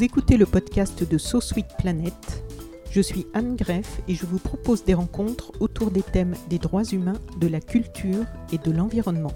Vous écoutez le podcast de So Sweet Planet. Je suis Anne Greff et je vous propose des rencontres autour des thèmes des droits humains, de la culture et de l'environnement.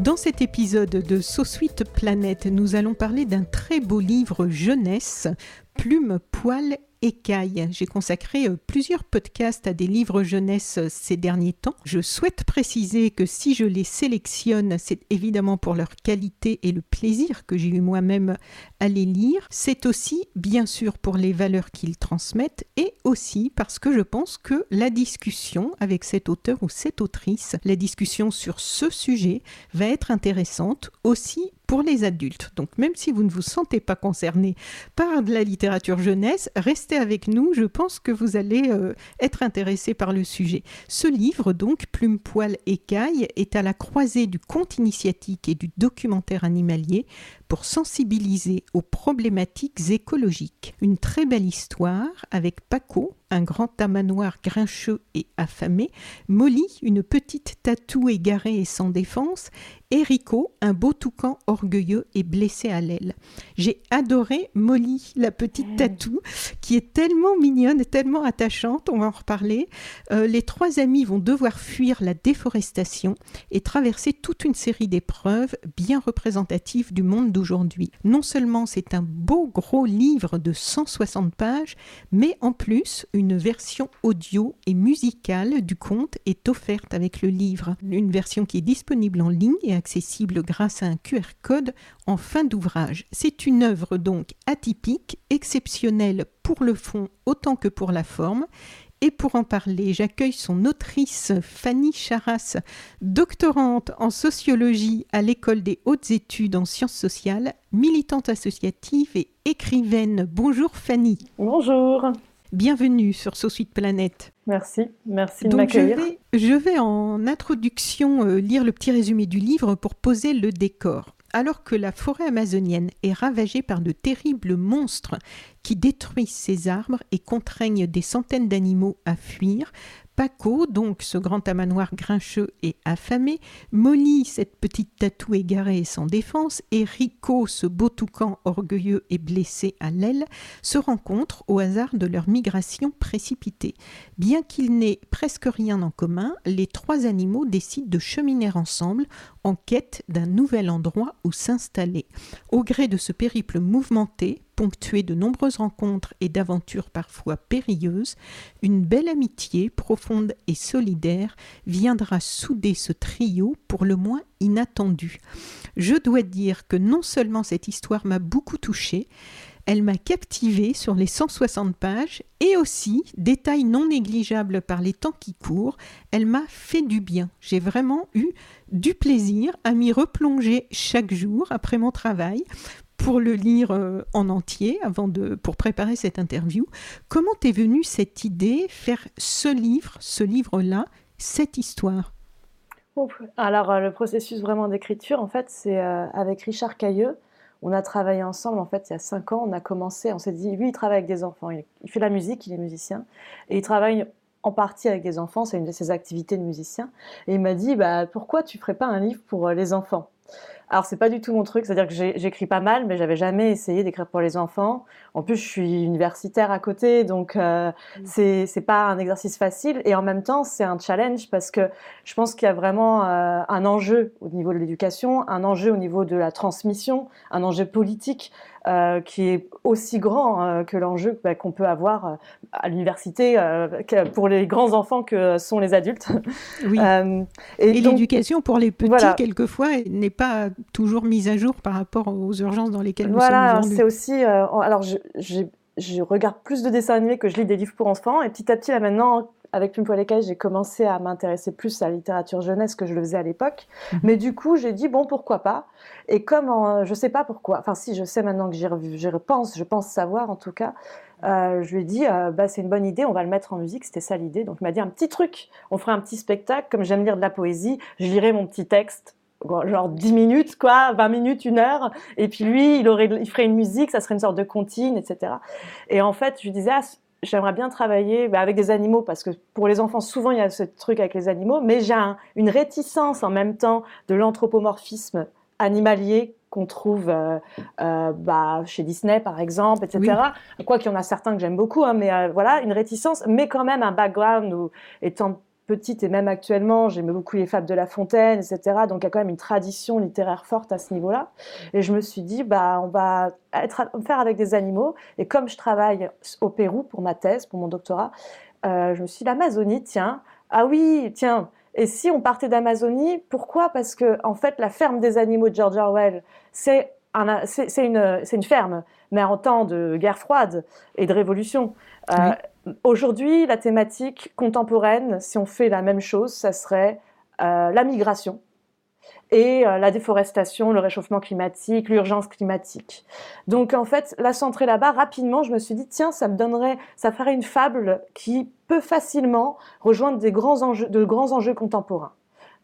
Dans cet épisode de So Sweet Planet, nous allons parler d'un très beau livre jeunesse, Plume, Poil J'ai consacré euh, plusieurs podcasts à des livres jeunesse euh, ces derniers temps. Je souhaite préciser que si je les sélectionne, c'est évidemment pour leur qualité et le plaisir que j'ai eu moi-même à les lire. C'est aussi, bien sûr, pour les valeurs qu'ils transmettent et aussi parce que je pense que la discussion avec cet auteur ou cette autrice, la discussion sur ce sujet va être intéressante aussi pour les adultes. Donc même si vous ne vous sentez pas concerné par de la littérature jeunesse, restez avec nous, je pense que vous allez euh, être intéressé par le sujet. Ce livre, donc, Plume, Poil, Écaille, est à la croisée du conte initiatique et du documentaire animalier pour sensibiliser aux problématiques écologiques. Une très belle histoire avec Paco, un grand tamanoir grincheux et affamé, Molly, une petite tatou égarée et sans défense, et Rico, un beau toucan orgueilleux et blessé à l'aile. J'ai adoré Molly, la petite tatou, qui est tellement mignonne et tellement attachante, on va en reparler. Euh, les trois amis vont devoir fuir la déforestation et traverser toute une série d'épreuves bien représentatives du monde Non seulement c'est un beau gros livre de 160 pages, mais en plus, une version audio et musicale du conte est offerte avec le livre. Une version qui est disponible en ligne et accessible grâce à un QR code en fin d'ouvrage. C'est une œuvre donc atypique, exceptionnelle pour le fond autant que pour la forme. Et pour en parler, j'accueille son autrice Fanny Charras, doctorante en sociologie à l'École des hautes études en sciences sociales, militante associative et écrivaine. Bonjour Fanny. Bonjour. Bienvenue sur Suite Planète. Merci, merci de m'accueillir. Je, vais, en introduction euh, lire le petit résumé du livre pour poser le décor. Alors que la forêt amazonienne est ravagée par de terribles monstres qui détruisent ses arbres et contraignent des centaines d'animaux à fuir, Paco, donc ce grand tamanoir grincheux et affamé, Molly, cette petite tatou égarée et sans défense, et Rico, ce beau toucan orgueilleux et blessé à l'aile, se rencontrent au hasard de leur migration précipitée. Bien qu'ils n'aient presque rien en commun, les trois animaux décident de cheminer ensemble en quête d'un nouvel endroit où s'installer. Au gré de ce périple mouvementé, ponctué de nombreuses rencontres et d'aventures parfois périlleuses, une belle amitié profonde et solidaire viendra souder ce trio pour le moins inattendu. Je dois dire que non seulement cette histoire m'a beaucoup touchée, elle m'a captivée sur les 160 pages et aussi, détail non négligeable par les temps qui courent, elle m'a fait du bien. J'ai vraiment eu du plaisir à m'y replonger chaque jour après mon travail pour le lire euh, en entier avant de pour préparer cette interview. Comment t'es venue cette idée faire ce livre, ce livre-là, cette histoire? Alors euh, le processus vraiment d'écriture, en fait, c'est euh, avec Richard Cailleux. On a travaillé ensemble, en fait, il y a cinq ans. On a commencé, on s'est dit, lui, il travaille avec des enfants. Il, fait la musique, il est musicien. Et il travaille en partie avec des enfants, c'est une de ses activités de musicien. Et il m'a dit, bah, pourquoi tu ferais pas un livre pour les enfants? Alors c'est pas du tout mon truc, c'est-à-dire que j'écris pas mal, mais j'avais jamais essayé d'écrire pour les enfants. En plus, je suis universitaire à côté, donc euh, mm. c'est c'est pas un exercice facile. Et en même temps, c'est un challenge parce que je pense qu'il y a vraiment euh, un enjeu au niveau de l'éducation, un enjeu au niveau de la transmission, un enjeu politique. Euh, qui est aussi grand euh, que l'enjeu bah, qu'on peut avoir euh, à l'université pour les grands enfants que sont les adultes. Oui. et, l'éducation pour les petits, quelquefois, n'est pas toujours mise à jour par rapport aux urgences dans lesquelles nous voilà, sommes Voilà, c'est aussi. alors, je, je, regarde plus de dessins animés que je lis des livres pour enfants, et petit à petit, là maintenant, avec Plume Poil j'ai commencé à m'intéresser plus à la littérature jeunesse que je le faisais à l'époque. Mhm. Mais du coup, j'ai dit, bon, pourquoi pas? Et comme je je sais pas pourquoi, enfin si, je sais maintenant que j'y repense, je pense savoir en tout cas, euh, je lui ai dit, euh, bah, c'est une bonne idée, on va le mettre en musique, c'était ça l'idée. Donc il m'a dit, un petit truc, on ferait un petit spectacle, comme j'aime lire de la poésie, je lirai mon petit texte genre 10 minutes, quoi, 20 minutes, une heure. Et puis lui, il, aurait, il ferait une musique, ça serait une sorte de comptine, etc. Et en fait, je lui disais, ah, j'aimerais bien travailler bah, avec des animaux parce que pour les enfants, souvent il y a ce truc avec les animaux, mais j'ai une réticence en même temps de l'anthropomorphisme animalier qu'on trouve euh, euh, bah, chez Disney par exemple, etc. Quoi qu'il y en a certains que j'aime beaucoup, hein, mais voilà, une réticence, mais quand même un background où, étant petite et même actuellement, j'aimais beaucoup les fables de La Fontaine, etc. Donc il y a quand même une tradition littéraire forte à ce niveau-là. Et je me suis dit, bah, on va être, faire avec des animaux. Et comme je travaille au Pérou pour ma thèse, pour mon doctorat, je me suis dit, l'Amazonie, tiens, ah oui, tiens, et si on partait d'Amazonie, pourquoi? Parce que en fait, la ferme des animaux de George Orwell, c'est une, une, ferme, mais en temps de guerre froide et de révolution. Euh, aujourd'hui, la thématique contemporaine, si on fait la même chose, ça serait euh, la migration et euh, la déforestation, le réchauffement climatique, l'urgence climatique. Donc en fait, la centrée là-bas, rapidement, je me suis dit, tiens, ça me donnerait, ça ferait une fable qui peut facilement rejoindre des grands enjeux, de grands enjeux contemporains.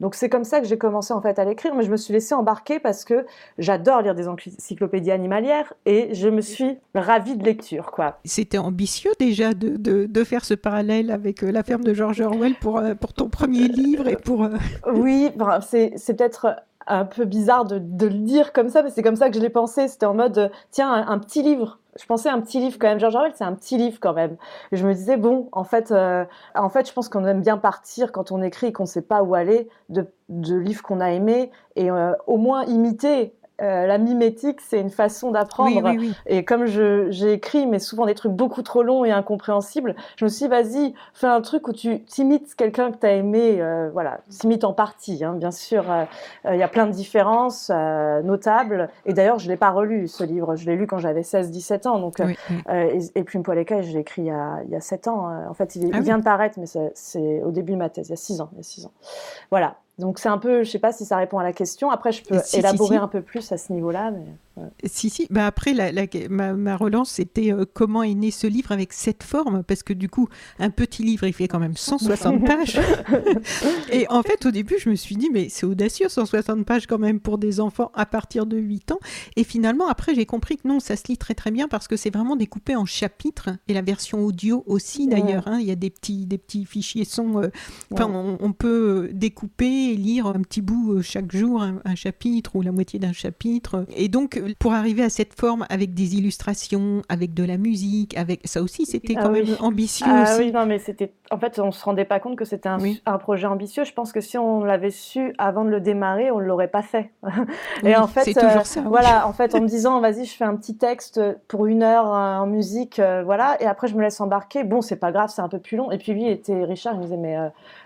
Donc c'est comme ça que j'ai commencé en fait à l'écrire, mais je me suis laissée embarquer parce que j'adore lire des encyclopédies animalières et je me suis ravie de lecture. quoi. C'était ambitieux déjà de, de, faire ce parallèle avec euh, la ferme de George Orwell pour, euh, pour ton premier livre et pour... Euh, oui, c'est peut-être un peu bizarre de, le dire comme ça, mais c'est comme ça que je l'ai pensé. C'était en mode, tiens, un, petit livre. Je pensais un petit livre quand même. George Orwell, c'est un petit livre quand même. Et je me disais, bon, en fait, euh, en fait je pense qu'on aime bien partir quand on écrit et qu'on ne sait pas où aller de, de livres qu'on a aimés et euh, au moins imiter euh, la mimétique, c'est une façon d'apprendre. Et comme j'ai écrit, mais souvent des trucs beaucoup trop longs et incompréhensibles, je me suis dit, vas-y, fais un truc où tu imites quelqu'un que tu as aimé. Euh, voilà, t'imites en partie, hein, bien sûr. Euh, il y a plein de différences notables. Et d'ailleurs, je ne l'ai pas relu, ce livre. Je l'ai lu quand j'avais 16-17 ans. Donc, et, et, puis, Poil je l'ai écrit il y, a, il y a 7 ans. En fait, il, ah vient de paraître, mais c'est au début de ma thèse, il y a 6 ans. Il y a 6 ans. Voilà. Donc c'est un peu, je sais pas si ça répond à la question. Après, je peux élaborer un peu plus à ce niveau-là. Mais... Si, si. Bah après, la, ma, relance, c'était euh, comment est né ce livre avec cette forme? Parce que du coup, un petit livre, il fait quand même 160 pages. et en fait, au début, je me suis dit, mais c'est audacieux, 160 pages quand même pour des enfants à partir de 8 ans. Et finalement, après, j'ai compris que non, ça se lit très très bien parce que c'est vraiment découpé en chapitres. Et la version audio aussi, d'ailleurs. Hein. il y a des petits, des petits fichiers sons. Euh, enfin, on, peut découper et lire un petit bout euh, chaque jour, un, un chapitre ou la moitié d'un chapitre. Et donc, pour arriver à cette forme avec des illustrations, avec de la musique, avec ça aussi, c'était ah quand même ambitieux. Ah oui, non, mais c'était. En fait, on se rendait pas compte que c'était un, un, projet ambitieux. Je pense que si on l'avait su avant de le démarrer, on l'aurait pas fait. Et en fait, c'est toujours euh, ça. Voilà, en fait, en me disant, vas-y, je fais un petit texte pour une heure euh, en musique, euh, voilà, et après je me laisse embarquer. Bon, c'est pas grave, c'est un peu plus long. Et puis lui, était Richard, il me disait, mais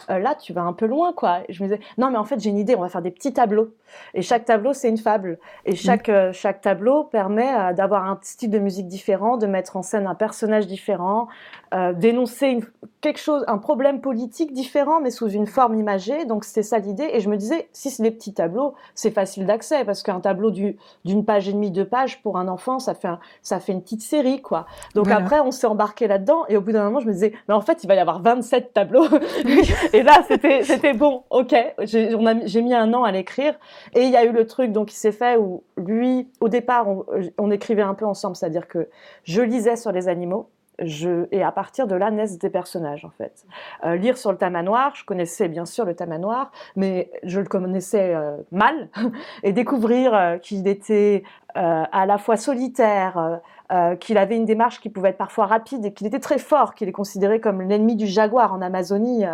là, tu vas un peu loin, quoi. Et je me disais, non, mais en fait, j'ai une idée. On va faire des petits tableaux. Et chaque tableau, c'est une fable. Et chaque chaque tableau permet euh, d'avoir un style de musique différent, de mettre en scène un personnage différent, euh, d'énoncer quelque chose, un problème politique différent, mais sous une forme imagée. Donc c'était ça l'idée. Et je me disais, si c'est des petits tableaux, c'est facile d'accès parce qu'un tableau d'une page et demie, deux pages pour un enfant, ça fait ça fait une petété série, quoi. Donc après, on s'est embarqué là-dedans. Et au bout d'un moment, je me disais, mais en fait, il va y avoir 27 tableaux. et là, c'était c'était bon, ok. J'ai mis un an à l'écrire. Et il y a eu le truc donc qui s'est fait où lui, au départ, on, écrivait un peu ensemble, c'est-à-dire que je lisais sur les animaux. Je, et à partir de là naissent des personnages en fait. Euh, lire sur le tamanoir, je connaissais bien sûr le tamanoir, mais je le connaissais euh, mal, et découvrir euh, qu'il était à la fois solitaire, qu'il avait une démarche qui pouvait être parfois rapide et qu'il était très fort, qu'il est considéré comme l'ennemi du jaguar en Amazonie,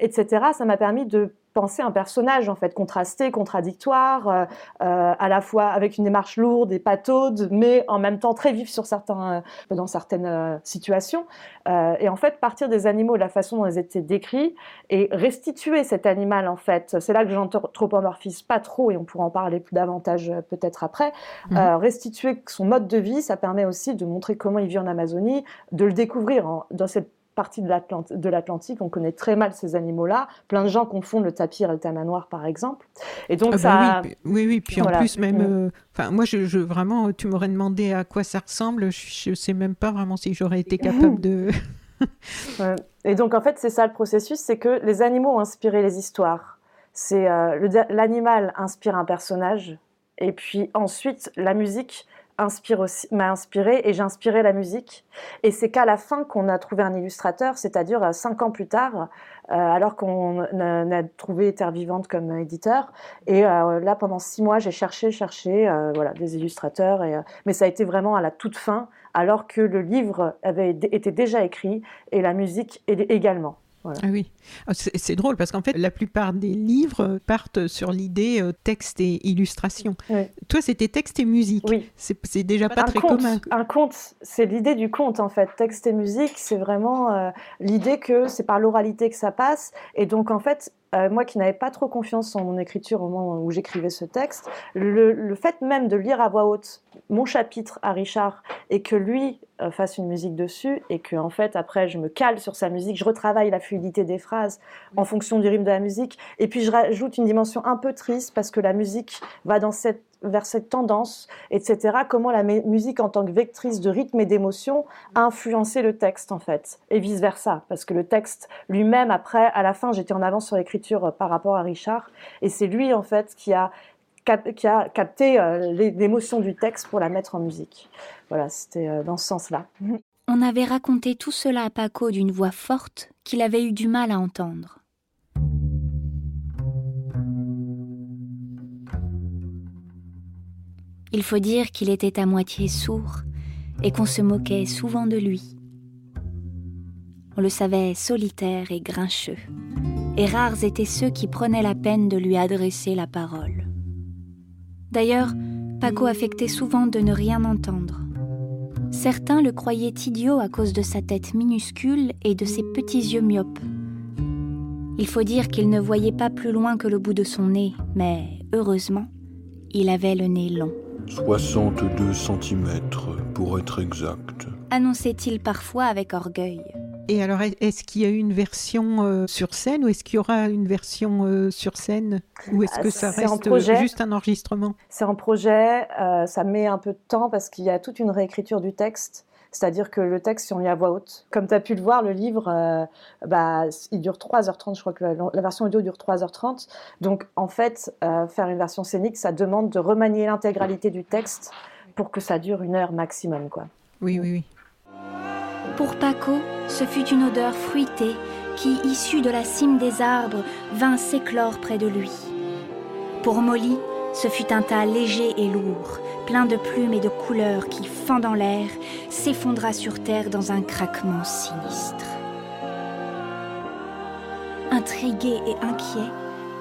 etc. Ça m'a permis de penser un personnage en fait contrasté, contradictoire, euh, euh, à la fois avec une démarche lourde et pataude, mais en même temps très vif sur certains, euh, dans certaines situations. et en fait, partir des animaux, de la façon dont ils étaient décrits, et restituer cet animal en fait, c'est là que j'anthropomorphise pas trop, et on pourra en parler plus davantage peut-être après. Mhm. restituer son mode de vie, ça permet aussi de montrer comment il vit en Amazonie, de le découvrir dans cette partie de l'Atlantique, on connaît très mal ces animaux-là. Plein de gens confondent le tapir et le tamanoir, par exemple. Et donc ah bah ça... oui, oui, puis en plus même, mm. euh, enfin moi, je, vraiment, tu m'aurais demandé à quoi ça ressemble. Je, ne sais même pas vraiment si j'aurais été capable de. Et donc en fait, c'est ça le processus, c'est que les animaux ont inspiré les histoires. C'est euh, l'animal inspire un personnage, et puis ensuite la musique m'a inspiré et j'ai inspiré la musique. Et c'est qu'à la fin qu'on a trouvé un illustrateur, c'est-à-dire euh, cinq ans plus tard, euh, alors qu'on a, trouvé Terre Vivante comme éditeur. Et euh, là, pendant six mois, j'ai cherché, cherché, voilà, des illustrateurs. Et, mais ça a été vraiment à la toute fin, alors que le livre avait été déjà écrit et la musique également. Ah oui, ah, c'est drôle parce qu'en fait, la plupart des livres partent sur l'idée euh, texte et illustration. Toi, c'était texte et musique. Oui. C'est déjà pas très commun. Un conte, c'est l'idée du conte en fait. Texte et musique, c'est vraiment euh, l'idée que c'est par l'oralité que ça passe. Et donc en fait, euh, moi qui n'avais pas trop confiance en mon écriture au moment où j'écrivais ce texte, le, fait même de lire à voix haute mon chapitre à Richard et que lui euh, fasse une musique dessus et que en fait après je me cale sur sa musique, je retravaille la fluidité des phrases en fonction du rythme de la musique et puis je rajoute une dimension un peu triste parce que la musique va dans cette vers cette tendance, etc. Comment la musique en tant que vectrice de rythme et d'émotion a influencé le texte en fait, et vice versa, parce que le texte lui-même après, à la fin, j'étais en avance sur l'écriture euh, par rapport à Richard, et c'est lui en fait qui a qui a capté euh, l'émotion du texte pour la mettre en musique. Voilà, c'était euh, dans ce sens-là. On avait raconté tout cela à Paco d'une voix forte qu'il avait eu du mal à entendre. Il faut dire qu'il était à moitié sourd et qu'on se moquait souvent de lui. On le savait solitaire et grincheux, et rares étaient ceux qui prenaient la peine de lui adresser la parole. D'ailleurs, Paco affectait souvent de ne rien entendre. Certains le croyaient idiot à cause de sa tête minuscule et de ses petits yeux myopes. Il faut dire qu'il ne voyait pas plus loin que le bout de son nez, mais heureusement, il avait le nez long. 62 cm pour être exact. Annonçait-il parfois avec orgueil. Et alors, est-ce qu'il y a eu une version euh, sur scène ou est-ce qu'il y aura une version euh, sur scène Ou est-ce que ça reste juste un enregistrement? C'est en projet, euh, ça met un peu de temps parce qu'il y a toute une réécriture du texte. C'est-à-dire que le texte, si on lit à voix haute, comme tu as pu le voir, le livre, euh, bah, il dure 3h30, je crois que la, version audio dure 3h30. Donc en fait, euh, faire une version scénique, ça demande de remanier l'intégralité du texte pour que ça dure une heure maximum. Quoi. Oui, oui, oui. Pour Paco, ce fut une odeur fruitée qui, issue de la cime des arbres, vint s'éclore près de lui. Pour Molly, ce fut un tas léger et lourd, plein de plumes et de couleurs qui, fendant l'air, s'effondra sur terre dans un craquement sinistre. Intrigués et inquiets,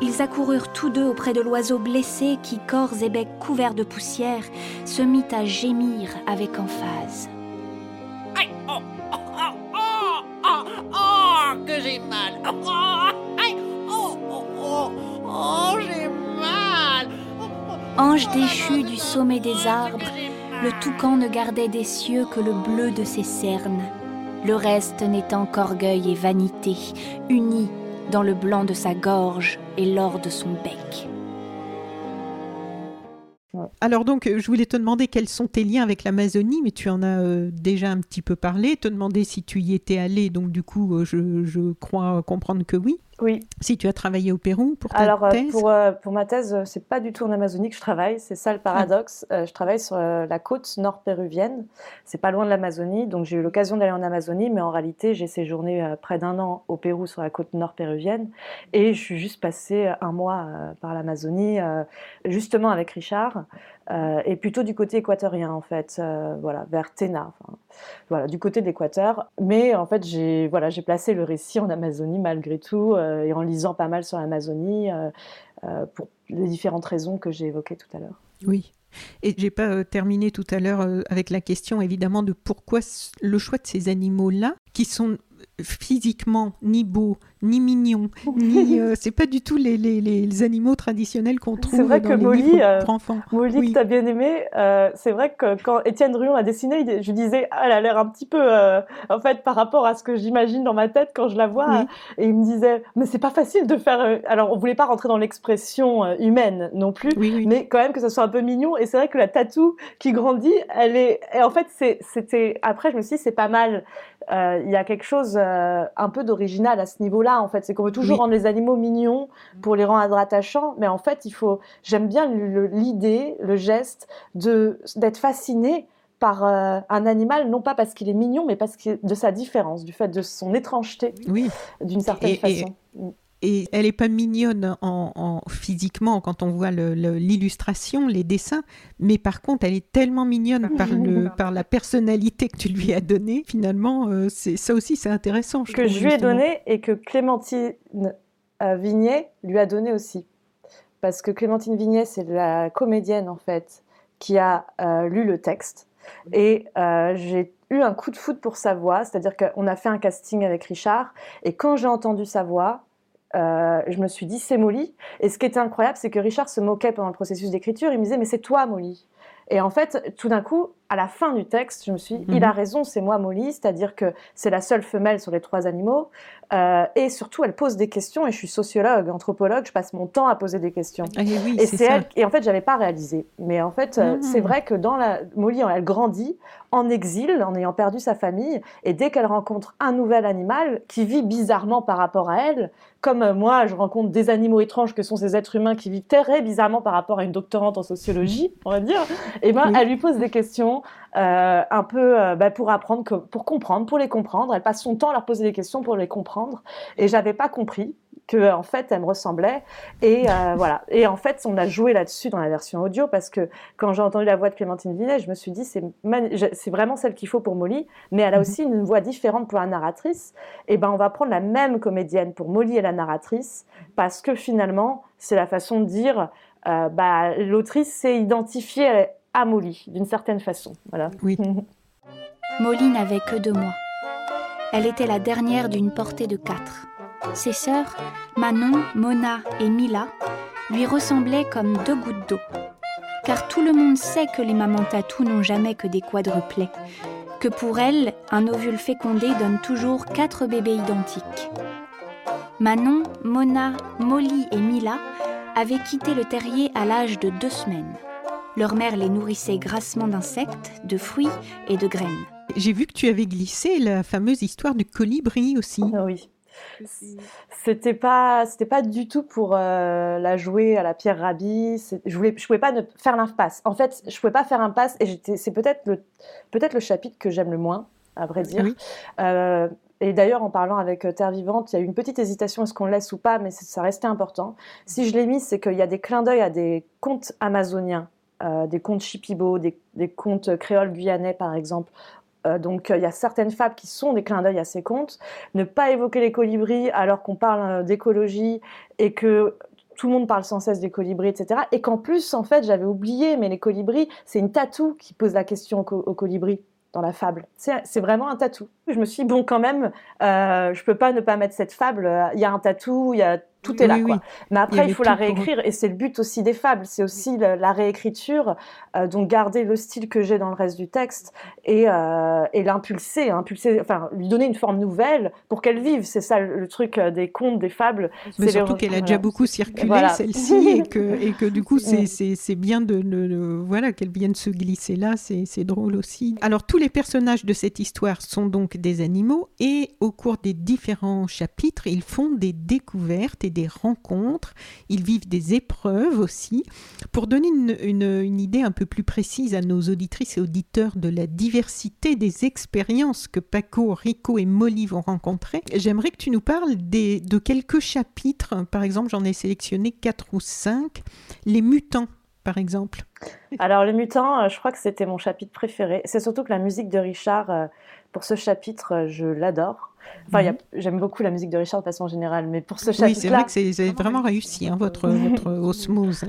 ils accoururent tous deux auprès de l'oiseau blessé qui, corps et bec couverts de poussière, se mit à gémir avec emphase. Aïe, oh, oh, oh, oh, que j'ai mal. Oh, oh, j'ai mal. Ange déchu du sommet des arbres, le toucan ne gardait des cieux que le bleu de ses cernes, le reste n'étant qu'orgueil et vanité, unis dans le blanc de sa gorge et l'or de son bec. Alors donc, je voulais te demander quels sont tes liens avec l'Amazonie, mais tu en as euh, déjà un petit peu parlé. Te demander si tu y étais allé, donc du coup, euh, je crois comprendre que oui. Oui. Si tu as travaillé au Pérou pour ta Alors, euh, thèse pour, euh, pour ma thèse, euh, c'est pas du tout en Amazonie que je travaille, c'est ça le paradoxe. je travaille sur la côte nord péruvienne, c'est pas loin de l'Amazonie, donc j'ai eu l'occasion d'aller en Amazonie, mais en réalité, j'ai séjourné près d'un an au Pérou sur la côte nord péruvienne, et je suis juste passé un mois par l'Amazonie, justement avec Richard, et plutôt du côté équatorien en fait, voilà, vers Tena, voilà, du côté de l'Équateur. Mais en fait, j'ai voilà, j'ai placé le récit en Amazonie malgré tout. Euh, et en lisant pas mal sur l'Amazonie euh, euh, pour les différentes raisons que j'ai évoquées tout à l'heure. Oui. Et j'ai pas terminé tout à l'heure avec la question évidemment de pourquoi le choix de ces animaux-là, qui sont physiquement ni beaux, ni mignons, ni euh, c'est pas du tout les, les, les animaux traditionnels qu'on trouve vrai dans que les Molly, livres euh, pour enfants. Molly, que tu as bien aimé, euh, c'est vrai que quand Étienne Druon a dessiné, je disais, ah, elle a l'air un petit peu, en fait, par rapport à ce que j'imagine dans ma tête quand je la vois, et il me disait, mais c'est pas facile de faire. Alors, on voulait pas rentrer dans l'expression humaine non plus, mais quand même que ça soit un peu mignon. Et c'est vrai que la tatou qui grandit, elle est, et en fait, c'était. Après, je me suis dit, c'est pas mal il y a quelque chose euh, un peu d'original à ce niveau-là, en fait. C'est qu'on veut toujours rendre les animaux mignons pour les rendre attachants, mais en fait, il faut. J'aime bien l'idée, le geste de d'être fasciné par euh, un animal, non pas parce qu'il est mignon, mais parce que de sa différence, du fait de son étrangeté, oui. d'une certaine façon. Et, elle n'est pas mignonne en, physiquement quand on voit l'illustration, les dessins, mais par contre, elle est tellement mignonne par, le, par la personnalité que tu lui as donnée. Finalement, euh, c'est ça aussi, c'est intéressant. que je lui ai donné et que Clémentine euh, Vignet lui a donné aussi. Parce que Clémentine Vignet, c'est la comédienne en fait qui a lu le texte et euh, j'ai eu un coup de foot pour sa voix, c'est-à-dire qu'on a fait un casting avec Richard, et quand j'ai entendu sa voix, euh, je me suis dit c'est Molly. Et ce qui était incroyable, c'est que Richard se moquait pendant le processus d'écriture. Il me disait mais c'est toi Molly. Et en fait, tout d'un coup, à la fin du texte, je me suis dit, il a mhm. raison, c'est moi Molly, c'est-à-dire que c'est la seule femelle sur les trois animaux. Euh, et surtout, elle pose des questions, et je suis sociologue, anthropologue, je passe mon temps à poser des questions. Ah, oui, et c'est elle, et en fait, j'avais pas réalisé. Mais en fait, euh, c'est mhm. vrai que dans la Molly, elle grandit en exil, en ayant perdu sa famille, et dès qu'elle rencontre un nouvel animal qui vit bizarrement par rapport à elle, comme euh, moi, je rencontre des animaux étranges que sont ces êtres humains qui vivent très bizarrement par rapport à une doctorante en sociologie, on va dire, et ben, elle lui pose des questions euh, un peu euh, bah, pour apprendre, pour comprendre, pour les comprendre. Elle passe son temps à leur poser des questions pour les comprendre. Et j'avais pas compris que en fait elle me ressemblait et euh, voilà et en fait on a joué là-dessus dans la version audio parce que quand j'ai entendu la voix de Clémentine Vinet je me suis dit c'est c'est vraiment celle qu'il faut pour Molly mais elle a mhm. aussi une voix différente pour la narratrice et ben on va prendre la même comédienne pour Molly et la narratrice parce que finalement c'est la façon de dire bah, l'autrice s'est identifiée à Molly, d'une certaine façon. Voilà. Oui. Molly n'avait que deux mois. Elle était la dernière d'une portée de quatre. Ses sœurs, Manon, Mona et Mila, lui ressemblaient comme deux gouttes d'eau. Car tout le monde sait que les mamans tatou n'ont jamais que des quadruplets, que pour elles, un ovule fécondé donne toujours quatre bébés identiques. Manon, Mona, Molly et Mila avaient quitté le terrier à l'âge de deux semaines. Leur mère les nourrissait grassement d'insectes, de fruits et de graines. J'ai vu que tu avais glissé la fameuse histoire du colibri aussi. Ah oui. C'était pas, c'était pas du tout pour euh, la jouer à la Pierre Rabhi. Je voulais, je pouvais pas ne faire l'impasse. En fait, je pouvais pas faire impasse et j'étais, c'est peut-être le, peut-être le chapitre que j'aime le moins, à vrai dire. Euh, et d'ailleurs, en parlant avec euh, Terre Vivante, il y a eu une petite hésitation, est-ce qu'on le laisse ou pas, mais ça restait important. Si je l'ai mis, c'est qu'il y a des clins d'œil à des contes amazoniens euh, des contes chipibo, des, contes créoles guyanais par exemple. Euh, donc il y a certaines fables qui sont des clins d'œil à ces contes. Ne pas évoquer les colibris alors qu'on parle euh, d'écologie et que tout le monde parle sans cesse des colibris, etc. Et qu'en plus, en fait, j'avais oublié, mais les colibris, c'est une tatou qui pose la question aux, colibris dans la fable. C'est vraiment un tatou. Je me suis dit, bon, quand même, euh, je peux pas ne pas mettre cette fable. Il y a un tatou, il y a tout est là. quoi. Mais après, il, faut la réécrire et c'est le but aussi des fables. C'est aussi la, réécriture, euh, donc garder le style que j'ai dans le reste du texte et, euh, et l'impulser, impulser, enfin lui donner une forme nouvelle pour qu'elle vive. C'est ça le, truc euh, des contes, des fables. Mais surtout qu'elle a déjà beaucoup circulé celle-ci et que, et que du coup c'est, bien de, voilà qu'elle vienne se glisser là. C'est, c'est drôle aussi. Alors tous les personnages de cette histoire sont donc des animaux et au cours des différents chapitres, ils font des découvertes des rencontres, ils vivent des épreuves aussi. Pour donner une, idée un peu plus précise à nos auditrices et auditeurs de la diversité des expériences que Paco, Rico et Molly vont rencontrer, j'aimerais que tu nous parles de quelques chapitres. Par exemple, j'en ai sélectionné quatre ou cinq. Les mutants par exemple Alors, les mutants, euh, je crois que c'était mon chapitre préféré. C'est surtout que la musique de Richard, euh, pour ce chapitre, euh, je l'adore. Enfin, mhm. j'aime beaucoup la musique de Richard de façon générale, mais pour ce chapitre-là... Oui, c'est vrai que c'est vraiment réussi, hein, votre, votre osmose.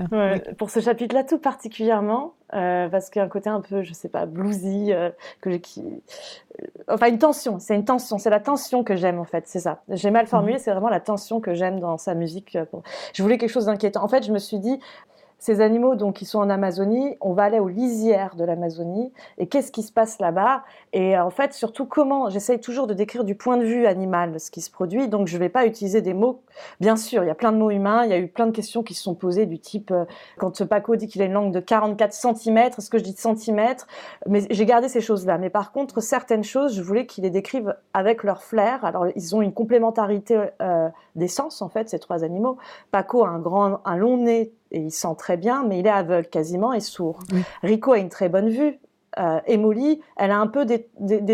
Pour ce chapitre-là, tout particulièrement, euh, parce qu'il y a un côté un peu, je sais pas, bluesy, euh, que qui... Euh, enfin, une tension, c'est une tension, c'est la tension que j'aime en fait, c'est ça. J'ai mal formulé, mhm. c'est vraiment la tension que j'aime dans sa musique. Je voulais quelque chose d'inquiétant. En fait, je me suis dit, ces animaux donc qui sont en Amazonie, on va aller aux lisières de l'Amazonie. Et qu'est-ce qui se passe là-bas? Et en fait surtout comment j'essaye toujours de décrire du point de vue animal ce qui se produit. Donc je ne vais pas utiliser des mots. Bien sûr il y a plein de mots humains il y a eu plein de questions qui se sont posées du type euh, quand Paco dit qu'il a une langue de 44 cm est-ce que je dis de centimètres? Mais j'ai gardé ces choses là mais par contre certaines choses je voulais qu'ils les décrivent avec leur flair. Alors ils ont une complémentarité euh, des sens en fait ces trois animaux. Paco a un grand un long nez et il sent très bien, mais il est aveugle quasiment et sourd. Rico a une très bonne vue. Euh, et Molly, elle a un peu des,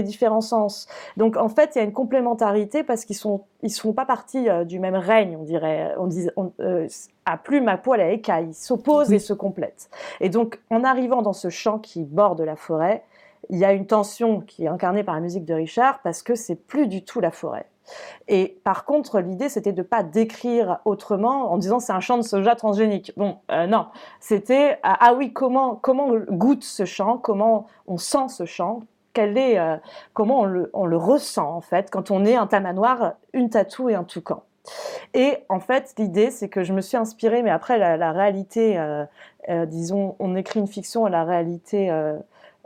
différents sens. Donc en fait, il y a une complémentarité parce qu'ils sont ils sont pas partis euh, du même règne, on dirait. On dit euh, à plume, à poil, à écaille, ils s'opposent et se complètent. Et donc en arrivant dans ce champ qui borde la forêt, il y a une tension qui est incarnée par la musique de Richard parce que c'est plus du tout la forêt. Et par contre, l'idée, c'était de ne pas décrire autrement en disant c'est un champ de soja transgénique. Bon, euh, non, c'était ah, ah oui, comment comment goûte ce champ, comment on sent ce champ, quel est, euh, comment on le, ressent en fait quand on est un tamanoir, une tatou et un toucan. Et en fait, l'idée, c'est que je me suis inspirée, mais après la, réalité, euh, disons, on écrit une fiction, la réalité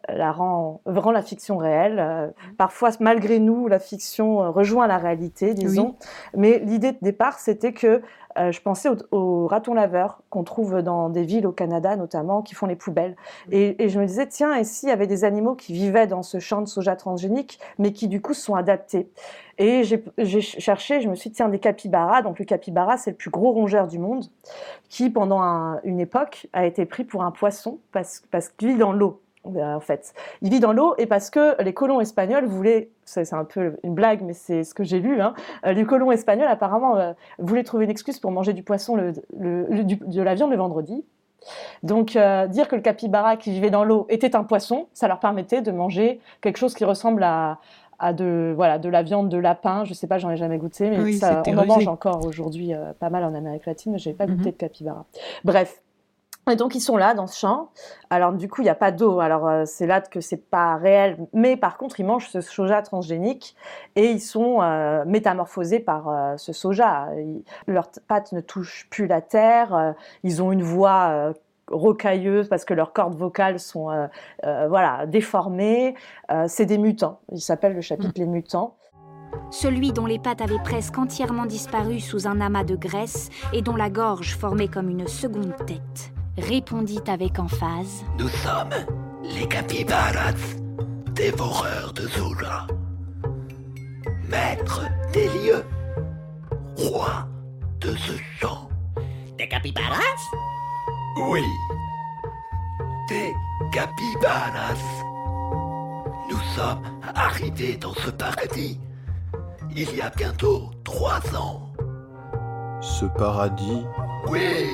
la rend, rend la fiction réelle. Euh, parfois, malgré nous, la fiction euh, rejoint la réalité, disons. Mais l'idée de départ, c'était que euh, je pensais aux, ratons laveurs qu'on trouve dans des villes au Canada, notamment, qui font les poubelles. Et, je me disais, tiens, et s'il y avait des animaux qui vivaient dans ce champ de soja transgénique, mais qui du coup sont adaptés? Et j'ai cherché, je me suis dit, tiens, des capybaras. Donc le capybara, c'est le plus gros rongeur du monde, qui pendant une époque a été pris pour un poisson parce, parce qu'il vit dans l'eau. Euh, en fait. Il vit dans l'eau et parce que les colons espagnols voulaient, c'est un peu une blague, mais c'est ce que j'ai lu, hein, euh, les colons espagnols apparemment euh, voulaient trouver une excuse pour manger du poisson, le, de la viande le vendredi. Donc dire que le capybara qui vivait dans l'eau était un poisson, ça leur permettait de manger quelque chose qui ressemble à, de voilà de la viande de lapin. Je sais pas, j'en ai jamais goûté, mais ça, on en mange encore aujourd'hui pas mal en Amérique latine. Mais j'ai pas goûté mhm. de capybara. Bref, et donc ils sont là dans ce champ. Alors du coup il n'y a pas d'eau. Alors euh, c'est là que c'est pas réel, mais par contre ils mangent ce soja transgénique et ils sont euh, métamorphosés par euh, ce soja. leurs pattes ne touchent plus la terre. ils ont une voix rocailleuse parce que leurs cordes vocales sont voilà déformées. c'est des mutants. Il s'appelle le chapitre mm. les mutants. Celui dont les pattes avaient presque entièrement disparu sous un amas de graisse et dont la gorge formait comme une seconde tête répondit avec emphase Nous sommes les capybaras, dévoreurs de Zula, maîtres des lieux, rois de ce champ. Des capybaras? Oui, des capybaras. Nous sommes arrivés dans ce paradis il y a bientôt trois ans. Ce paradis Oui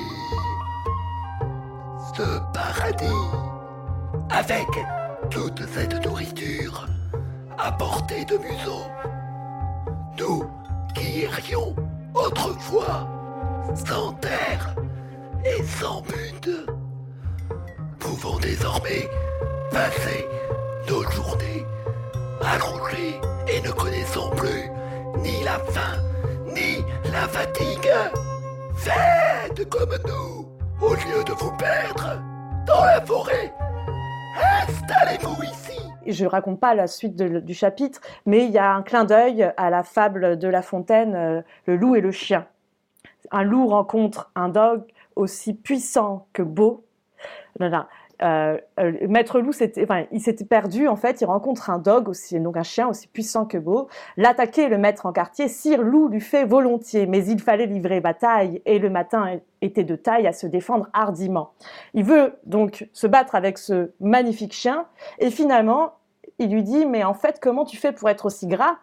ce paradis, avec toute cette nourriture à portée de museau. Nous qui irions autrefois sans terre et sans but, pouvons désormais passer nos journées allongées et ne connaissons plus ni la faim ni la fatigue. Faites comme nous au lieu de vous perdre dans la forêt, installez-vous ici. Je ne raconte pas la suite du chapitre, mais il y a un clin d'œil à la fable de La Fontaine, euh, le loup et le chien. Un loup rencontre un dog aussi puissant que beau. Euh, Maître Loup, il s'était perdu en fait. Il rencontre un dog aussi, donc un chien aussi puissant que beau. L'attaquer, le mettre en quartier, Sire Loup lui fait volontiers, mais il fallait livrer bataille et le matin était de taille à se défendre hardiment. Il veut donc se battre avec ce magnifique chien et finalement, il lui dit mais en fait comment tu fais pour être aussi gras?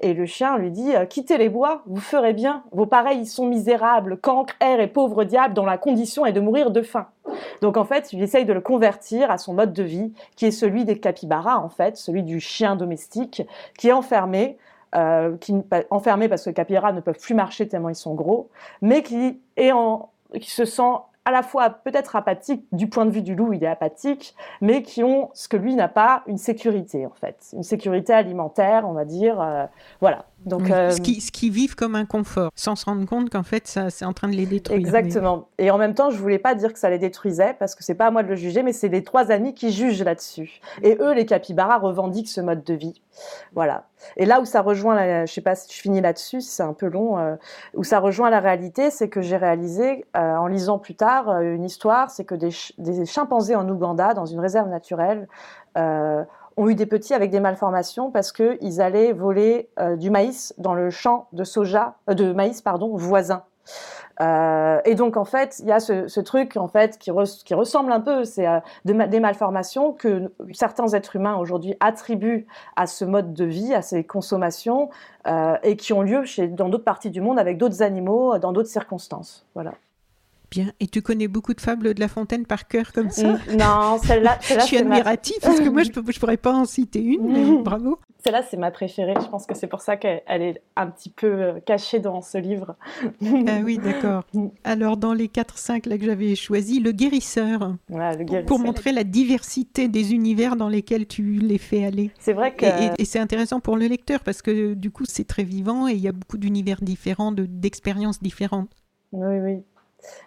Et le chien lui dit euh, Quittez les bois, vous ferez bien. Vos pareils sont misérables, cancres, airs et pauvres diables, dont la condition est de mourir de faim. Donc en fait, il essaye de le convertir à son mode de vie, qui est celui des capybaras, en fait, celui du chien domestique, qui est enfermé. Euh, qui, enfermé parce que les capybaras ne peuvent plus marcher tellement ils sont gros, mais qui, qui se sent à la fois peut-être apathique, du point de vue du loup, il est apathique, mais qui ont ce que lui n'a pas, une sécurité en fait, une sécurité alimentaire, on va dire, euh, voilà. Donc, Oui, euh, ce, qui, ce qui vivent comme un confort, sans se rendre compte qu'en fait, ça, c'est en train de les détruire. Exactement. Et en même temps, je voulais pas dire que ça les détruisait parce que c'est pas à moi de le juger, mais c'est les trois amis qui jugent là-dessus. Et eux, les capybaras revendiquent ce mode de vie. Voilà. Et là où ça rejoint, la, je sais pas si je finis là-dessus, si c'est un peu long, euh, où ça rejoint la réalité, c'est que j'ai réalisé euh, en lisant plus tard une histoire, c'est que des, ch- des chimpanzés en Ouganda, dans une réserve naturelle, ont eu des petits avec des malformations parce que ils allaient voler euh, du maïs dans le champ de soja, euh, de maïs pardon, voisin. Euh, et donc en fait, il y a ce, truc en fait qui, res- qui ressemble un peu, c'est des malformations que certains êtres humains aujourd'hui attribuent à ce mode de vie, à ces consommations, et qui ont lieu chez, dans d'autres parties du monde avec d'autres animaux, dans d'autres circonstances. Voilà. Bien. Et tu connais beaucoup de fables de La Fontaine par cœur comme ça Non, celle-là, Je celle-là, suis ma- admirative parce que moi, je ne pourrais pas en citer une, mais bravo. celle-là, c'est ma préférée. Je pense que c'est pour ça qu'elle elle est un petit peu euh, cachée dans ce livre. Ah oui, d'accord. Alors, dans les 4-5 là que j'avais choisi, Le Guérisseur, Voilà, le guérisseur. pour montrer la diversité des univers dans lesquels tu les fais aller. C'est vrai que Et, et- et c'est intéressant pour le lecteur parce que du coup, c'est très vivant et il y a beaucoup d'univers différents, de- d'expériences différentes. Oui, oui.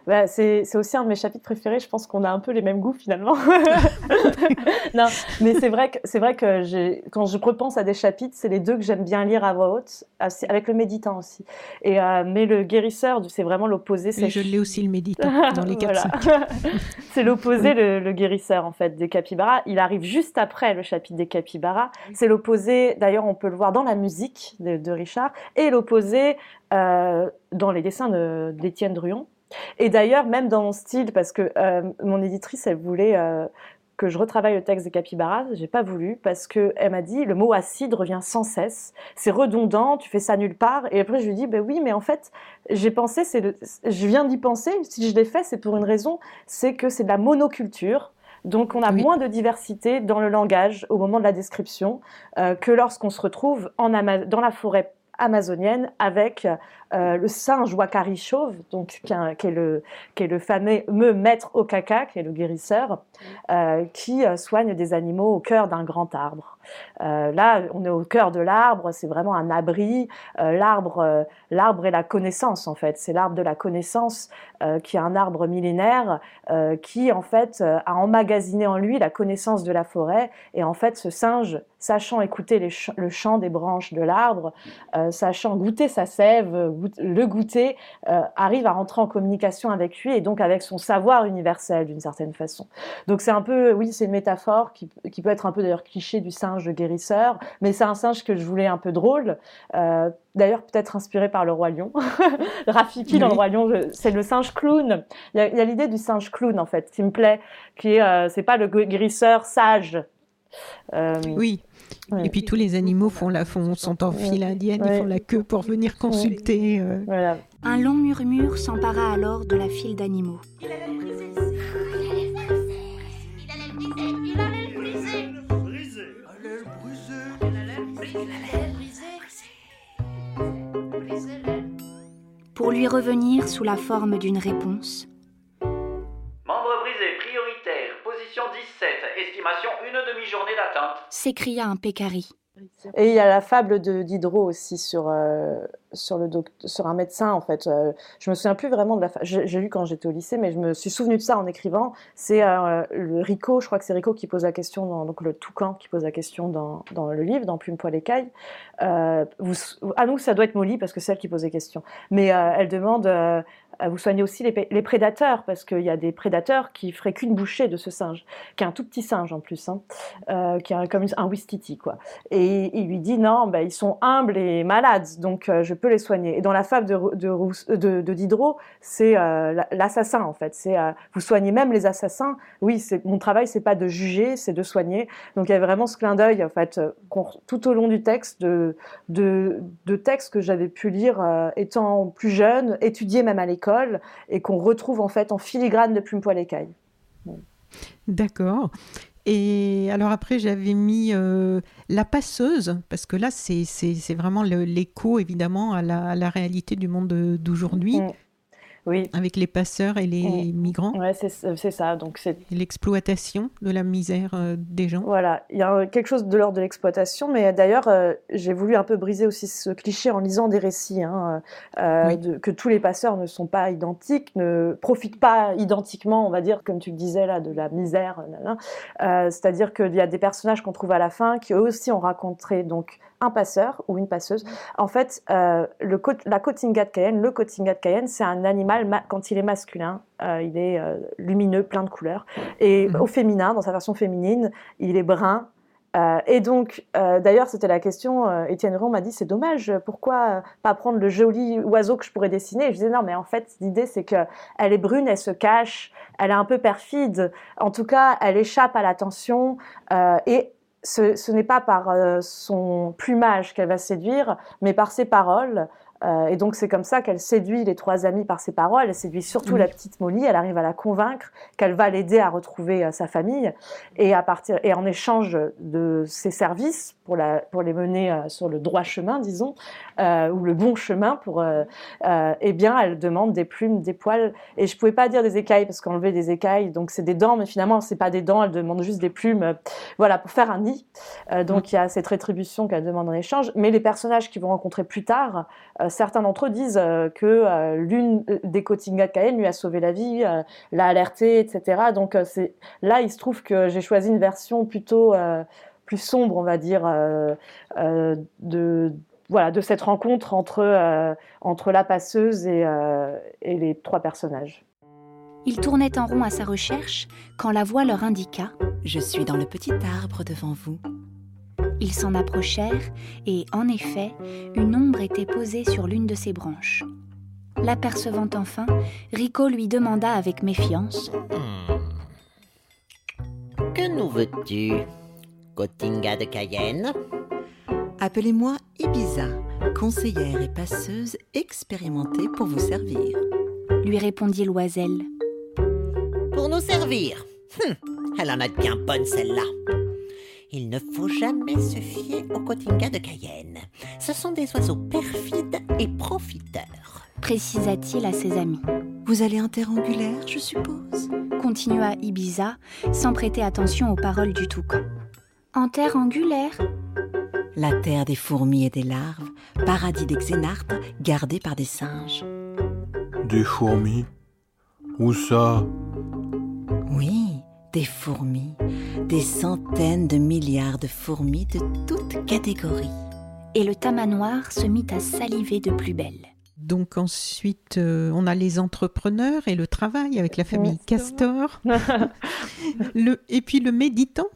Bah, c'est aussi un de mes chapitres préférés. Je pense qu'on a un peu les mêmes goûts finalement. non, mais c'est vrai que c'est vrai que quand je repense à des chapitres, c'est les deux que j'aime bien lire à voix haute, avec le méditant aussi. Et euh, mais le guérisseur, c'est vraiment l'opposé. C'est je l'ai aussi le méditant dans les 4-5. Voilà. c'est l'opposé, le, le guérisseur, en fait, des capybaras. Il arrive juste après le chapitre des capybaras. C'est l'opposé, d'ailleurs, on peut le voir dans la musique de, de Richard, et l'opposé euh, dans les dessins de- d'Étienne Druon. Et d'ailleurs, même dans mon style, parce que euh, mon éditrice, elle voulait euh, que je retravaille le texte des capybaras, j'ai pas voulu, parce que elle m'a dit, le mot acide revient sans cesse, c'est redondant, tu fais ça nulle part. Et après, je lui dis, ben oui, mais en fait, j'ai pensé, c'est le- je viens d'y penser, si je l'ai fait, c'est pour une raison, c'est que c'est de la monoculture. Donc on a Oui. moins de diversité dans le langage au moment de la description euh, que lorsqu'on se retrouve en Ama- dans la forêt amazonienne avec euh, le singe Wakari chauve, donc qui, est- qui est le, qui est le fameux maître Okaka, qui est le guérisseur, euh, qui euh, soigne des animaux au cœur d'un grand arbre. Euh, là, on est au cœur de l'arbre, c'est vraiment un abri. L'arbre, l'arbre est la connaissance en fait. C'est l'arbre de la connaissance qui est un arbre millénaire qui en fait a emmagasiné en lui la connaissance de la forêt. Et en fait, ce singe, sachant écouter les ch- le chant des branches de l'arbre, sachant goûter sa sève, le goûter, euh, arrive à rentrer en communication avec lui et donc avec son savoir universel d'une certaine façon. Donc c'est un peu, oui, c'est une métaphore qui, qui peut être un peu d'ailleurs cliché du singe guérisseur, mais c'est un singe que je voulais un peu drôle. Euh, D'ailleurs, peut-être inspiré par le roi lion. Rafiki dans le roi lion, c'est le singe clown. Il y a, l'idée du singe clown en fait, qui me plaît, qui est, euh, c'est pas le guérisseur sage. Euh, Oui. Ouais. Et puis tous les animaux font la font, sont en file indienne, ils font la queue pour venir consulter. euh. Voilà. Un long murmure s'empara alors de la file d'animaux. Pour lui revenir sous la forme d'une réponse, s'écria un pécari. Et il y a la fable de Diderot aussi sur, euh, sur, le sur un médecin, en fait. Euh, je me souviens plus vraiment de la fable. J'ai lu quand j'étais au lycée, mais je me suis souvenu de ça en écrivant. C'est euh, le Rico, je crois que c'est Rico qui pose la question, dans, donc le toucan qui pose la question dans, dans le livre, dans Plume, Poil, Écaille. À nous, ça doit être Molly, parce que c'est elle qui pose les questions. Mais elle demande, vous soignez aussi les, prédateurs, parce qu'il y a des prédateurs qui feraient qu'une bouchée de ce singe, qui est un tout petit singe en plus, hein, euh, qui est comme un wistiti, quoi. Et il lui dit non, ben, ils sont humbles et malades, donc euh, je peux les soigner. Et dans la fable de, de Diderot, c'est euh, la- l'assassin en fait. C'est euh, vous soignez même les assassins. Oui, mon travail, c'est pas de juger, c'est de soigner. Donc il y a vraiment ce clin d'œil en fait euh, tout au long du texte de de, de textes que j'avais pu lire euh, étant plus jeune, étudier même à l'école, et qu'on retrouve en fait en filigrane de Plume Poil Écaille. D'accord. Et alors après, j'avais mis euh, la passeuse, parce que là, c'est vraiment l'écho, évidemment, à la, à la réalité du monde de- d'aujourd'hui. Mm. Oui. avec les passeurs et les migrants, Ouais, c'est ça. Donc c'est l'exploitation de la misère euh, des gens. Voilà, il y a quelque chose de l'ordre de l'exploitation, mais d'ailleurs, euh, j'ai voulu un peu briser aussi ce cliché en lisant des récits, hein, euh, Oui. de- que tous les passeurs ne sont pas identiques, ne profitent pas identiquement, on va dire, comme tu le disais là, de la misère. C'est-à-dire qu'il y a des personnages qu'on trouve à la fin qui eux aussi ont rencontré donc un passeur ou une passeuse. En fait, euh, le, la Cotinga de Cayenne, le Cotinga de Cayenne, c'est un animal, ma- quand il est masculin, euh, il est euh, lumineux, plein de couleurs. Et Mhm. au féminin, dans sa version féminine, il est brun. Euh, et donc, euh, d'ailleurs, c'était la question, euh, Étienne Ron m'a dit, c'est dommage, pourquoi euh, pas prendre le joli oiseau que je pourrais dessiner? Et je disais, non, mais en fait, l'idée, c'est qu'elle est brune, elle se cache, elle est un peu perfide, en tout cas, elle échappe à l'attention, euh, et ce, ce n'est pas par euh, son plumage qu'elle va séduire, mais par ses paroles. Euh, et donc, c'est comme ça qu'elle séduit les trois amis par ses paroles. Elle séduit surtout Oui. la petite Molly. Elle arrive à la convaincre qu'elle va l'aider à retrouver euh, sa famille. Et, à partir, et en échange de ses services, pour, la, pour les mener euh, sur le droit chemin, disons, euh, ou le bon chemin, pour, euh, eh bien, elle demande des plumes, des poils. Et je pouvais pas dire des écailles, parce qu'enlever des écailles, donc c'est des dents, mais finalement, c'est pas des dents. Elle demande juste des plumes, voilà, pour faire un nid. Donc, il y a cette rétribution qu'elle demande en échange. Mais les personnages qu'ils vont rencontrer plus tard, certains d'entre eux disent que l'une des Cotinga de Cayenne lui a sauvé la vie, l'a alerté, etc. Donc c'est là, il se trouve que j'ai choisi une version plutôt euh, plus sombre, on va dire, euh, euh, de voilà de cette rencontre entre euh, entre la passeuse et, euh, et les trois personnages. Ils tournaient en rond à sa recherche quand la voix leur indiqua. Je suis dans le petit arbre devant vous. Ils s'en approchèrent et, en effet, une ombre était posée sur l'une de ses branches. L'apercevant enfin, Rico lui demanda avec méfiance Que nous veux-tu? Cotinga de Cayenne Appelez-moi Ibiza, conseillère et passeuse expérimentée pour vous servir. lui répondit Loisel. Pour nous servir. Hum, elle en a de bien bonne celle-là. Il ne faut jamais se fier aux Cotinga de Cayenne. Ce sont des oiseaux perfides et profiteurs. Précisa-t-il à ses amis. Vous allez en terre angulaire, je suppose? Continua Ibiza, sans prêter attention aux paroles du toucan. En terre angulaire La terre des fourmis et des larves, paradis des xénartres gardés par des singes. Des fourmis? Où ça? Oui, des fourmis, des centaines de milliards de fourmis de toutes catégories. Et le tamanoir se mit à saliver de plus belle. Donc ensuite, euh, on a les entrepreneurs et le travail avec la famille Castor. le, et puis le méditant,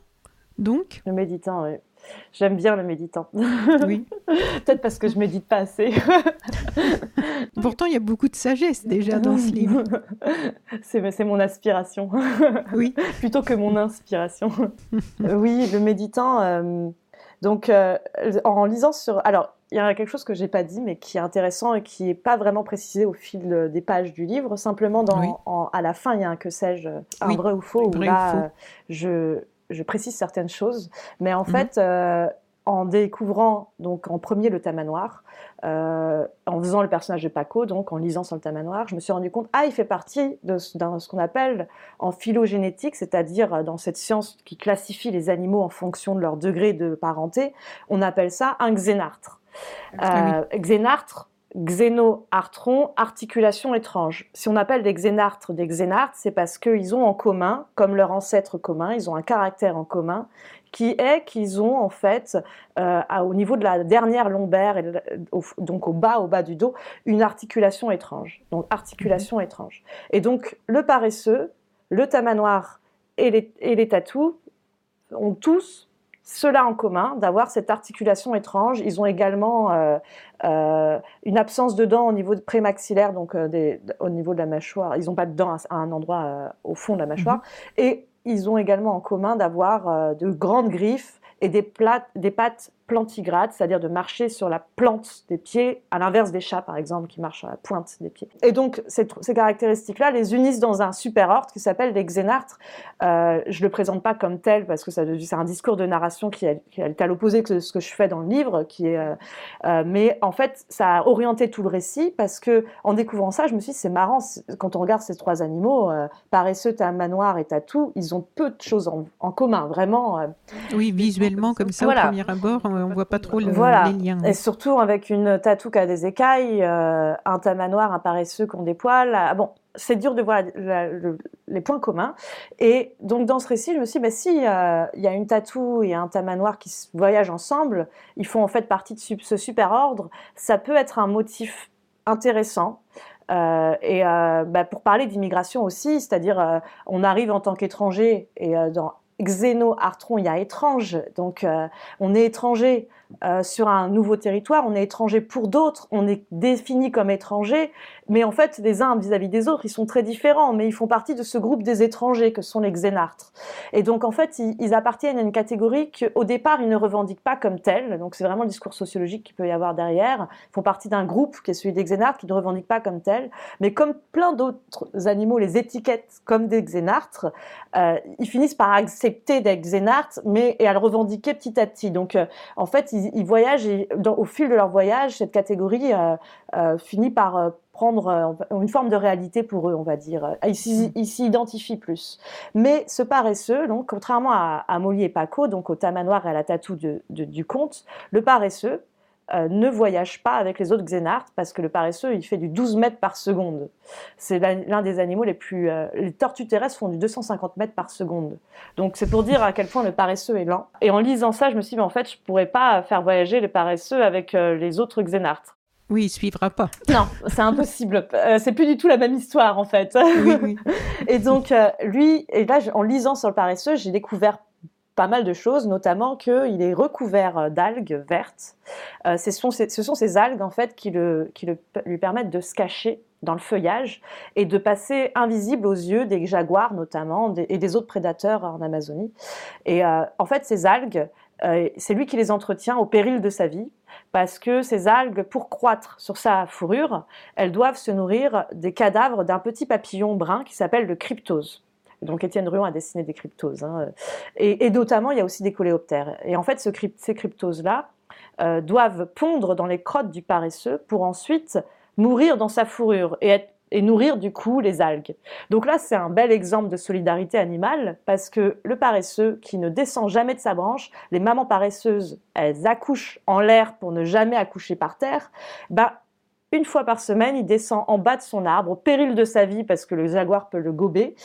donc. Le méditant, oui. J'aime bien le méditant. Oui. Peut-être parce que je médite pas assez. Pourtant, il y a beaucoup de sagesse déjà dans ce livre. c'est mon aspiration. Oui. Plutôt que mon inspiration. Oui, le méditant. euh, donc, euh, en lisant sur. Alors, il y a quelque chose que j'ai pas dit, mais qui est intéressant et qui n'est pas vraiment précisé au fil des pages du livre. Simplement, dans, Oui. en- à la fin, il y a un que sais-je, un Oui, vrai ou faux, où vrai ou là, faux. euh, je, je précise certaines choses. Mais en Mhm. fait, euh, en découvrant donc en premier le tamanoir, euh, en faisant le personnage de Paco, donc en lisant sur le tamanoir, je me suis rendu compte, ah, il fait partie de ce, qu'on appelle en phylogénétique, c'est-à-dire euh, dans cette science qui classifie les animaux en fonction de leur degré de parenté, on appelle ça un xénartre. Ah Euh, Xénartre, xénoartron, articulation étrange. Si on appelle des xénartres des xénartres, c'est parce qu'ils ont en commun, comme leur ancêtre commun, ils ont un caractère en commun qui est qu'ils ont en fait, euh, à- au niveau de la dernière lombaire, et au- donc au bas, au bas du dos, une articulation étrange. Donc articulation étrange. Et donc le paresseux, le tamanoir et les, et les tatous ont tous cela en commun, d'avoir cette articulation étrange. Ils ont également euh, euh, une absence de dents au niveau de prémaxillaire, donc euh, des- au niveau de la mâchoire. Ils n'ont pas de dents à, un endroit au fond de la mâchoire. Et ils ont également en commun d'avoir de grandes griffes et des, plates- des pattes plantigrade, c'est-à-dire de marcher sur la plante des pieds, à l'inverse des chats par exemple qui marchent sur la pointe des pieds. Et donc ces, ces caractéristiques-là les unissent dans un super ordre qui s'appelle les xénartres. Euh, je le présente pas comme tel parce que c'est un discours de narration qui est, qui est à l'opposé de ce que je fais dans le livre, qui est, euh, euh, mais en fait ça a orienté tout le récit parce que en découvrant ça, je me suis dit c'est marrant quand on regarde ces trois animaux, euh, paresseux, manoir et tatou, ils ont peu de choses en, en commun, vraiment. euh, Oui, visuellement, comme ça, Voilà. au premier abord, on voit pas trop le- Voilà. les liens. Et surtout avec une tatou qui a des écailles, euh, un tamanoir, un paresseux qui ont des poils. Ah, bon, c'est dur de voir la- le- les points communs. Et donc dans ce récit, je me suis dit, bah, si euh, il y a une tatou et un tamanoir qui voyagent ensemble, ils font en fait partie de ce super ordre, ça peut être un motif intéressant. Euh, et euh, bah, pour parler d'immigration aussi, c'est-à-dire on arrive en tant qu'étranger et dans Xéno, Artron, il y a étrange, donc euh, on est étranger euh, sur un nouveau territoire, on est étranger pour d'autres, on est défini comme étranger, mais en fait, les uns vis-à-vis des autres, ils sont très différents, mais ils font partie de ce groupe des étrangers que sont les xénartres. Et donc, en fait, ils, appartiennent à une catégorie qu'au départ, ils ne revendiquent pas comme telle, donc c'est vraiment le discours sociologique qu'il peut y avoir derrière. Ils font partie d'un groupe qui est celui des xénartres, qui ne revendiquent pas comme tel, mais comme plein d'autres animaux les étiquettent comme des xénartres, euh, ils finissent par accepter d'être xénartres, mais et à le revendiquer petit à petit. Donc, euh, en fait, ils, voyagent et au fil de leur voyage, cette catégorie euh, finit par prendre euh, une forme de réalité pour eux, on va dire. Ils s'y ils s'y identifient plus. Mais ce paresseux, donc, contrairement à, à Molly et Paco, donc au tamanoir et à la tatou de- de- du conte, le paresseux euh, ne voyage pas avec les autres xénartres parce que le paresseux, il fait du 12 mètres par seconde. C'est l'un des animaux les plus... euh, les tortues terrestres font du 250 mètres par seconde. Donc c'est pour dire à quel point le paresseux est lent. Et en lisant ça, je me suis dit, mais en fait, je pourrais pas faire voyager les paresseux avec euh, les autres xénartres. Oui, il suivra pas. Non, c'est impossible. Euh, c'est plus du tout la même histoire, en fait. Oui, oui. Et donc, euh, lui, et là, en lisant sur le paresseux, j'ai découvert pas mal de choses, notamment qu'il est recouvert euh, d'algues vertes. Euh, ce, sont ces, ce sont ces algues, en fait, qui, le, qui le- lui permettent de se cacher dans le feuillage et de passer invisible aux yeux des jaguars, notamment, des- et des autres prédateurs en Amazonie. Et euh, en fait, ces algues, euh, c'est lui qui les entretient au péril de sa vie, parce que ces algues, pour croître sur sa fourrure, elles doivent se nourrir des cadavres d'un petit papillon brun qui s'appelle le cryptose. Donc Étienne Ruon a dessiné des cryptoses. hein. Et, notamment, il y a aussi des coléoptères. Et en fait, ces cryptoses-là euh, doivent pondre dans les crottes du paresseux pour ensuite mourir dans sa fourrure et, être- et nourrir du coup les algues. Donc là, c'est un bel exemple de solidarité animale parce que le paresseux qui ne descend jamais de sa branche, les mamans paresseuses, elles accouchent en l'air pour ne jamais accoucher par terre, bah, une fois par semaine, il descend en bas de son arbre, au péril de sa vie, parce que le jaguar peut le gober,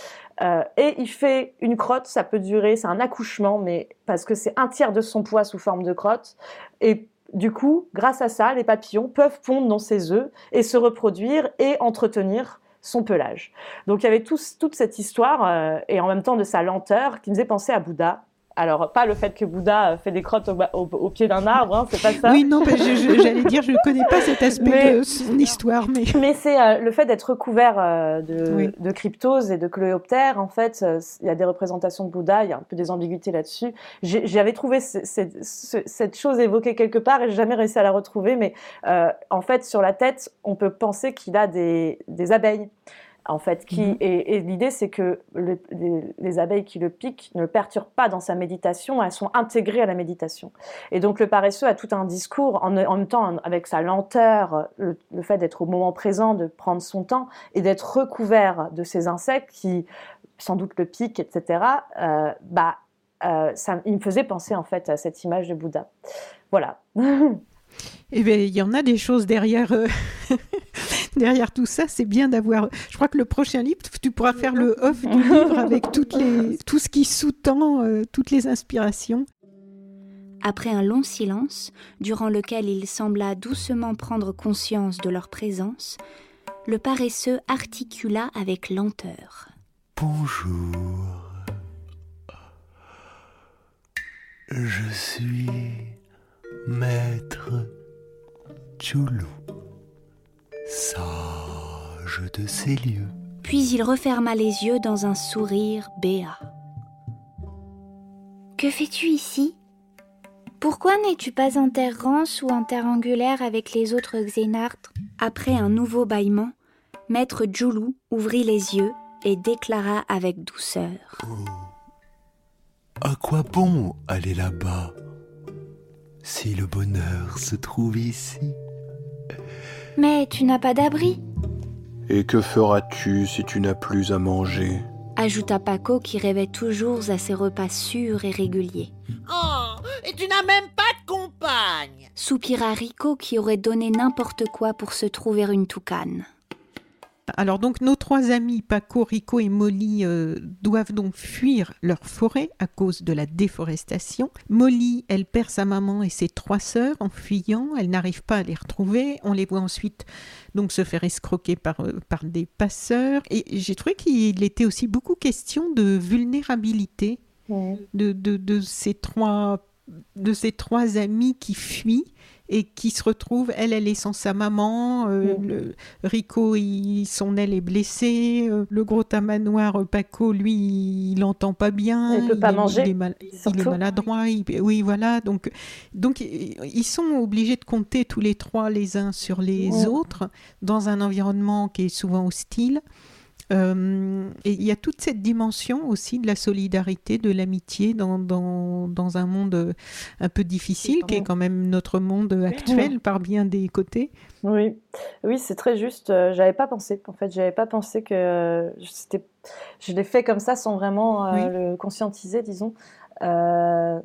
euh, et il fait une crotte, ça peut durer, c'est un accouchement, mais parce que c'est un tiers de son poids sous forme de crotte, et du coup, grâce à ça, les papillons peuvent pondre dans ses œufs et se reproduire et entretenir son pelage. Donc il y avait toute cette histoire, euh, et en même temps de sa lenteur, qui me faisait penser à Bouddha. Alors, pas le fait que Bouddha euh, fait des crottes au, bas- au- au pied d'un arbre, hein, c'est pas ça. Oui, non, j'allais dire, je ne connais pas cet aspect Mais- de son histoire, mais Mais c'est euh, le fait d'être recouvert euh, de, Oui. de cryptose et de coléoptères. En fait, il y a des représentations de Bouddha, il y a un peu des ambiguïtés là-dessus. J'avais trouvé ce- ce- ce- cette chose évoquée quelque part et j'ai jamais réussi à la retrouver. Mais euh, en fait, sur la tête, on peut penser qu'il a des, des abeilles. En fait, qui, Mhm. et, et l'idée, c'est que le- les, les abeilles qui le piquent ne le perturbent pas dans sa méditation, elles sont intégrées à la méditation. Et donc, le paresseux a tout un discours, en, en même temps, avec sa lenteur, le, le fait d'être au moment présent, de prendre son temps et d'être recouvert de ces insectes qui, sans doute, le piquent, etc. euh, bah, euh, ça, il me faisait penser, en fait, à cette image de Bouddha. Voilà. eh ben, il y en a des choses derrière, euh, derrière tout ça. C'est bien d'avoir. Je crois que le prochain livre, tu pourras faire le off du livre avec toutes les, tout ce qui sous-tend euh, toutes les inspirations. Après un long silence, durant lequel il sembla doucement prendre conscience de leur présence, le paresseux articula avec lenteur. Bonjour. Je suis maître Chulu, sage de ces lieux. Puis il referma les yeux dans un sourire béat. Que fais-tu ici? Pourquoi n'es-tu pas en terre rance ou en terre angulaire avec les autres xénartres? Après un nouveau bâillement, Maître Djoulou ouvrit les yeux et déclara avec douceur. Oh. À quoi bon aller là-bas si le bonheur se trouve ici? Mais tu n'as pas d'abri, Et que feras-tu si tu n'as plus à manger? Ajouta Paco qui rêvait toujours à ses repas sûrs et réguliers. Oh, et tu n'as même pas de compagne Soupira Rico qui aurait donné n'importe quoi pour se trouver une toucane. Alors donc nos trois amis Paco, Rico et Molly euh, doivent donc fuir leur forêt à cause de la déforestation. Molly, elle perd sa maman et ses trois sœurs en fuyant. Elle n'arrive pas à les retrouver. On les voit ensuite donc se faire escroquer par, euh, par des passeurs. Et j'ai trouvé qu'il était aussi beaucoup question de vulnérabilité de, de, de ces trois de ces trois amis qui fuient et qui se retrouvent, elle, elle est sans sa maman, euh, Mm. le, Rico, il, son aile est blessée, euh, le gros tamanoir, euh, Paco, lui, il n'entend pas bien, Il peut pas est- manger, il est, mal- il est maladroit, il- oui, voilà, donc, donc ils sont obligés de compter tous les trois les uns sur les Mm. autres dans un environnement qui est souvent hostile. Euh, et il y a toute cette dimension aussi de la solidarité, de l'amitié dans, dans, dans un monde euh, un peu difficile, qui est quand même notre monde actuel par bien des côtés. Oui, oui, c'est très juste. Euh, J'avais pas pensé. En fait, j'avais pas pensé que c'était. Je l'ai fait comme ça sans vraiment euh, Oui. le conscientiser, disons. Euh,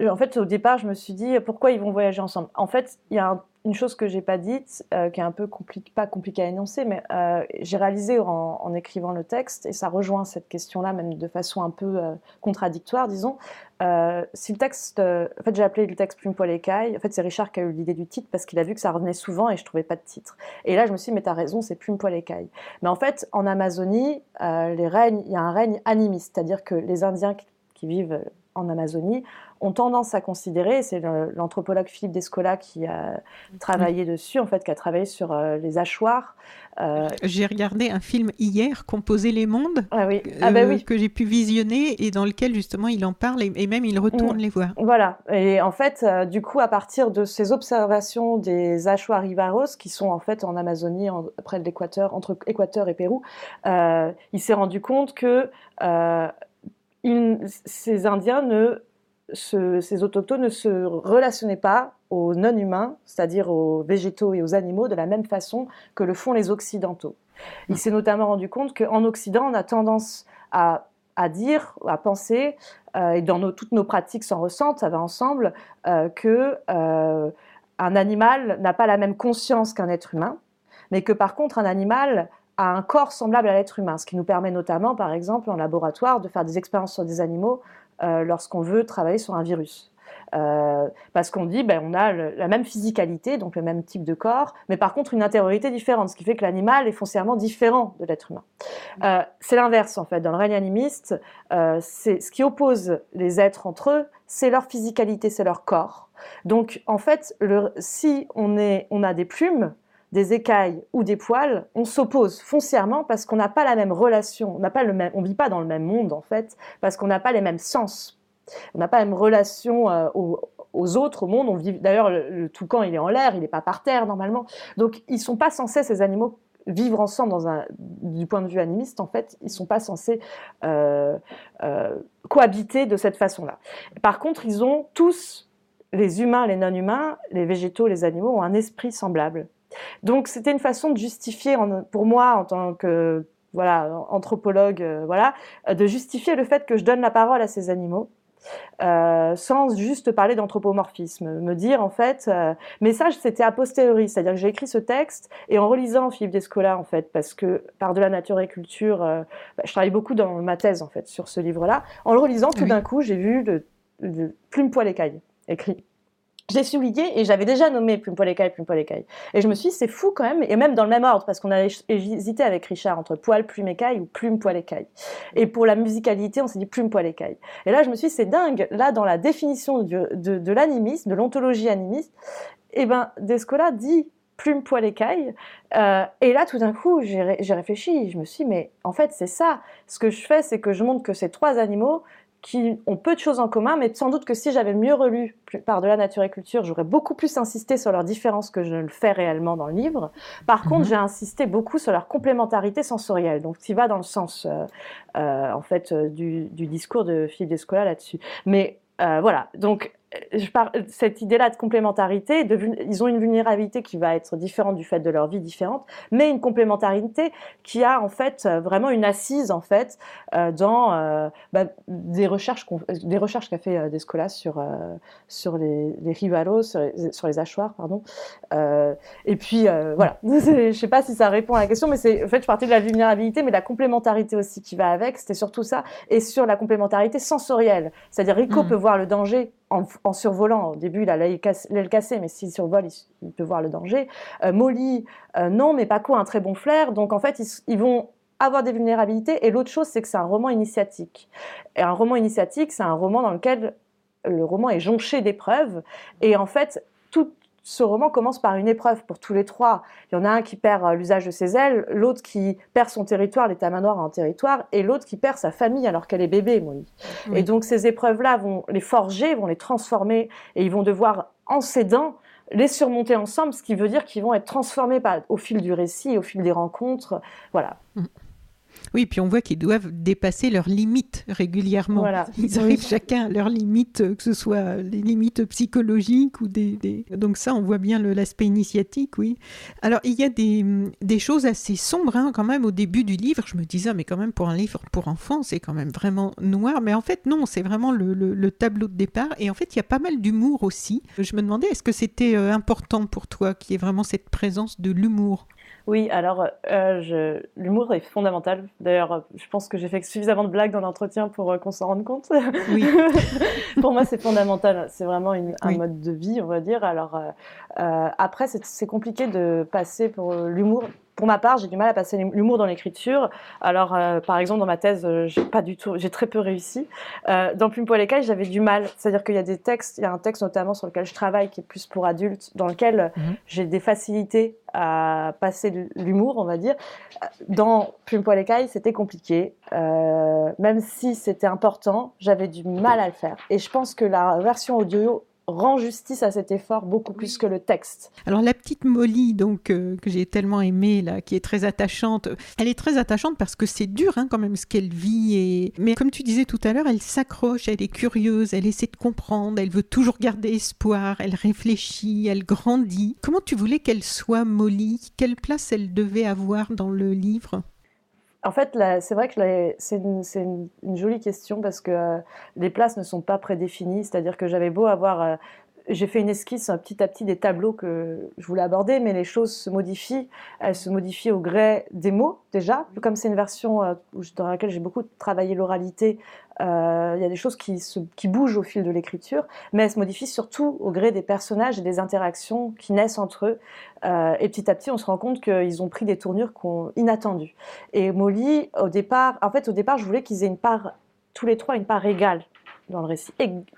en fait, au départ, je me suis dit pourquoi ils vont voyager ensemble? En fait, il y a un- une chose que j'ai pas dite, euh, qui est un peu pas compliquée à énoncer, mais euh, j'ai réalisé en, écrivant le texte, et ça rejoint cette question-là, même de façon un peu euh, contradictoire, disons. Euh, si le texte, euh, en fait, j'ai appelé le texte Plume Poil Écaille. En fait, c'est Richard qui a eu l'idée du titre parce qu'il a vu que ça revenait souvent et je trouvais pas de titre. Et là, je me suis dit, mais t'as raison, c'est Plume Poil Écaille. Mais en fait, en Amazonie, euh, il y a un règne animiste, c'est-à-dire que les Indiens qui vivent en Amazonie ont tendance à considérer, c'est l'anthropologue Philippe Descola qui a travaillé dessus, en fait, qui a travaillé sur euh, les hachoirs. Euh, J'ai regardé un film hier, Composer les mondes, ah oui, ah bah oui. que j'ai pu visionner et dans lequel justement il en parle et, et même il retourne Mm. les voir. Voilà. Et en fait, euh, du coup, à partir de ces observations des Achuarivaros, qui sont en fait en Amazonie, en- près de l'équateur, entre Équateur et Pérou, il s'est rendu compte que il- ces Indiens ne ces autochtones ne se relationnaient pas aux non-humains, c'est-à-dire aux végétaux et aux animaux, de la même façon que le font les Occidentaux. Il s'est notamment rendu compte qu'en Occident, on a tendance à, dire, à penser, euh, et dans toutes nos pratiques s'en ressentent, ça va ensemble, euh, euh, animal n'a pas la même conscience qu'un être humain, mais que par contre un animal a un corps semblable à l'être humain, ce qui nous permet notamment, par exemple, en laboratoire, de faire des expériences sur des animaux lorsqu'on veut travailler sur un virus. Euh, parce qu'on dit, ben, on a la même physicalité, donc le même type de corps, mais par contre une intériorité différente, ce qui fait que l'animal est foncièrement différent de l'être humain. Euh, c'est l'inverse en fait. Dans le règne animiste, euh, ce qui oppose les êtres entre eux, c'est leur physicalité, c'est leur corps. Donc en fait, si on, est, on a des plumes, des écailles ou des poils, on s'oppose foncièrement parce qu'on n'a pas la même relation, on n'a pas le même, on vit pas dans le même monde en fait, parce qu'on n'a pas les mêmes sens. On n'a pas la même relation euh, aux, autres, au monde. On vit d'ailleurs le, le toucan, il est en l'air, il n'est pas par terre normalement. Donc ils sont pas censés ces animaux vivre ensemble dans un, du point de vue animiste. En fait, ils sont pas censés euh, euh, cohabiter de cette façon-là. Par contre, ils ont tous les humains, les non-humains, les végétaux, les animaux ont un esprit semblable. Donc c'était une façon de justifier, pour moi en tant que voilà anthropologue, euh, voilà, euh, de justifier le fait que je donne la parole à ces animaux. euh, sans juste parler d'anthropomorphisme, me dire en fait, euh, mais ça c'était a posteriori, c'est-à-dire que j'ai écrit ce texte et en relisant Philippe Descola en fait, parce que par de la nature et culture, euh, bah, je travaille beaucoup dans ma thèse en fait sur ce livre-là. En le relisant, tout Oui. d'un coup, j'ai vu le, le plume poil écaille écrit. Je l'ai souligné et j'avais déjà nommé Plume Poil Écaille, Plume Poil Écaille. Et je me suis dit, c'est fou quand même, et même dans le même ordre, parce qu'on a hésité avec Richard entre Poil, Plume Écaille ou Plume Poil Écaille. Et pour la musicalité, on s'est dit Plume Poil Écaille. Et là, je me suis dit, c'est dingue, là, dans la définition de, l'animisme, de l'ontologie animiste, eh ben, Descola dit Plume Poil Écaille. Euh, et là, tout d'un coup, j'ai j'ai réfléchi, je me suis dit, mais en fait, c'est ça. Ce que je fais, c'est que je montre que ces trois animaux qui ont peu de choses en commun, mais sans doute que si j'avais mieux relu par-delà nature et culture, j'aurais beaucoup plus insisté sur leurs différences que je ne le fais réellement dans le livre. Par contre, mhm. j'ai insisté beaucoup sur leur complémentarité sensorielle, donc qui va dans le sens, euh, euh, en fait, euh, du, du, discours de Philippe Descola là-dessus. Mais voilà, donc je cette idée-là de complémentarité, de, ils ont une vulnérabilité qui va être différente du fait de leur vie différente, mais une complémentarité qui a en fait vraiment une assise en fait euh, dans euh, bah, des recherches des recherches qu'a fait euh, Descola sur euh, sur les, les rivalos, sur les, sur les hachoirs, pardon. Et puis voilà, je sais pas si ça répond à la question, mais c'est en fait je partais de la vulnérabilité, mais la complémentarité aussi qui va avec, c'était surtout ça, et sur la complémentarité sensorielle, c'est-à-dire Rico mmh. peut voir le danger en, survolant. Au début, il a l'aile cassée, mais s'il survole, il, peut voir le danger. Euh, Molly, euh, non, mais Paco a un très bon flair. Donc, en fait, ils, vont avoir des vulnérabilités. Et l'autre chose, c'est que c'est un roman initiatique. Et un roman initiatique, c'est un roman dans lequel le roman est jonché d'épreuves. Et en fait, tout, ce roman commence par une épreuve pour tous les trois. Il y en a un qui perd euh, l'usage de ses ailes, l'autre qui perd son territoire, l'état manoir en territoire, et l'autre qui perd sa famille alors qu'elle est bébé, Molly. Et donc ces épreuves-là vont les forger, vont les transformer, et ils vont devoir, en s'aidant, les surmonter ensemble, ce qui veut dire qu'ils vont être transformés au fil du récit, au fil des rencontres. Voilà. Mm. Oui, puis on voit qu'ils doivent dépasser leurs limites régulièrement. Ils arrivent chacun à leurs limites, euh, que ce soit les limites psychologiques ou des... Donc ça, on voit bien l'aspect initiatique, oui. Alors, il y a des, des choses assez sombres hein, quand même au début du livre. Je me disais, ah, mais quand même pour un livre pour enfants, c'est quand même vraiment noir. Mais en fait, non, c'est vraiment le, le, tableau de départ. Et en fait, il y a pas mal d'humour aussi. Je me demandais, est-ce que c'était euh, important pour toi qu'il y ait vraiment cette présence de l'humour? Oui, alors euh, l'humour est fondamental. D'ailleurs, je pense que j'ai fait suffisamment de blagues dans l'entretien pour euh, qu'on s'en rende compte. Oui. pour moi, c'est fondamental. C'est vraiment un mode de vie, on va dire. Alors euh, après, c'est compliqué de passer pour l'humour pour ma part, j'ai du mal à passer l'humour dans l'écriture. Alors, euh, par exemple, dans ma thèse, euh, j'ai pas du tout, j'ai très peu réussi. Euh, dans Plume Poil Écaille, j'avais du mal. C'est-à-dire qu'il y a des textes, il y a un texte notamment sur lequel je travaille qui est plus pour adultes, dans lequel mhm. j'ai des facilités à passer l'humour, on va dire. Dans Plume Poil Écaille, c'était compliqué. même si c'était important, j'avais du mal à le faire. Et je pense que la version audio rend justice à cet effort beaucoup plus que le texte. Alors la petite Molly, donc euh, que j'ai tellement aimée là, qui est très attachante, elle est très attachante parce que c'est dur hein, quand même ce qu'elle vit. Et... Mais comme tu disais tout à l'heure, elle s'accroche, elle est curieuse, elle essaie de comprendre, elle veut toujours garder espoir, elle réfléchit, elle grandit. Comment tu voulais qu'elle soit Molly? Quelle place elle devait avoir dans le livre? En fait, c'est vrai que c'est une, jolie question parce que euh, les places ne sont pas prédéfinies. C'est-à-dire que j'avais beau avoir euh, j'ai fait une esquisse petit à petit des tableaux que je voulais aborder, mais les choses se modifient. Elles se modifient au gré des mots, déjà. Comme c'est une version euh, dans laquelle j'ai beaucoup travaillé l'oralité, euh, il y a des choses qui, se, qui bougent au fil de l'écriture, mais elles se modifient surtout au gré des personnages et des interactions qui naissent entre eux. Euh, et petit à petit, on se rend compte qu'ils ont pris des tournures inattendues. Et Molly, au départ, en fait, au départ, je voulais qu'ils aient une part, tous les trois, une part égale dans le récit,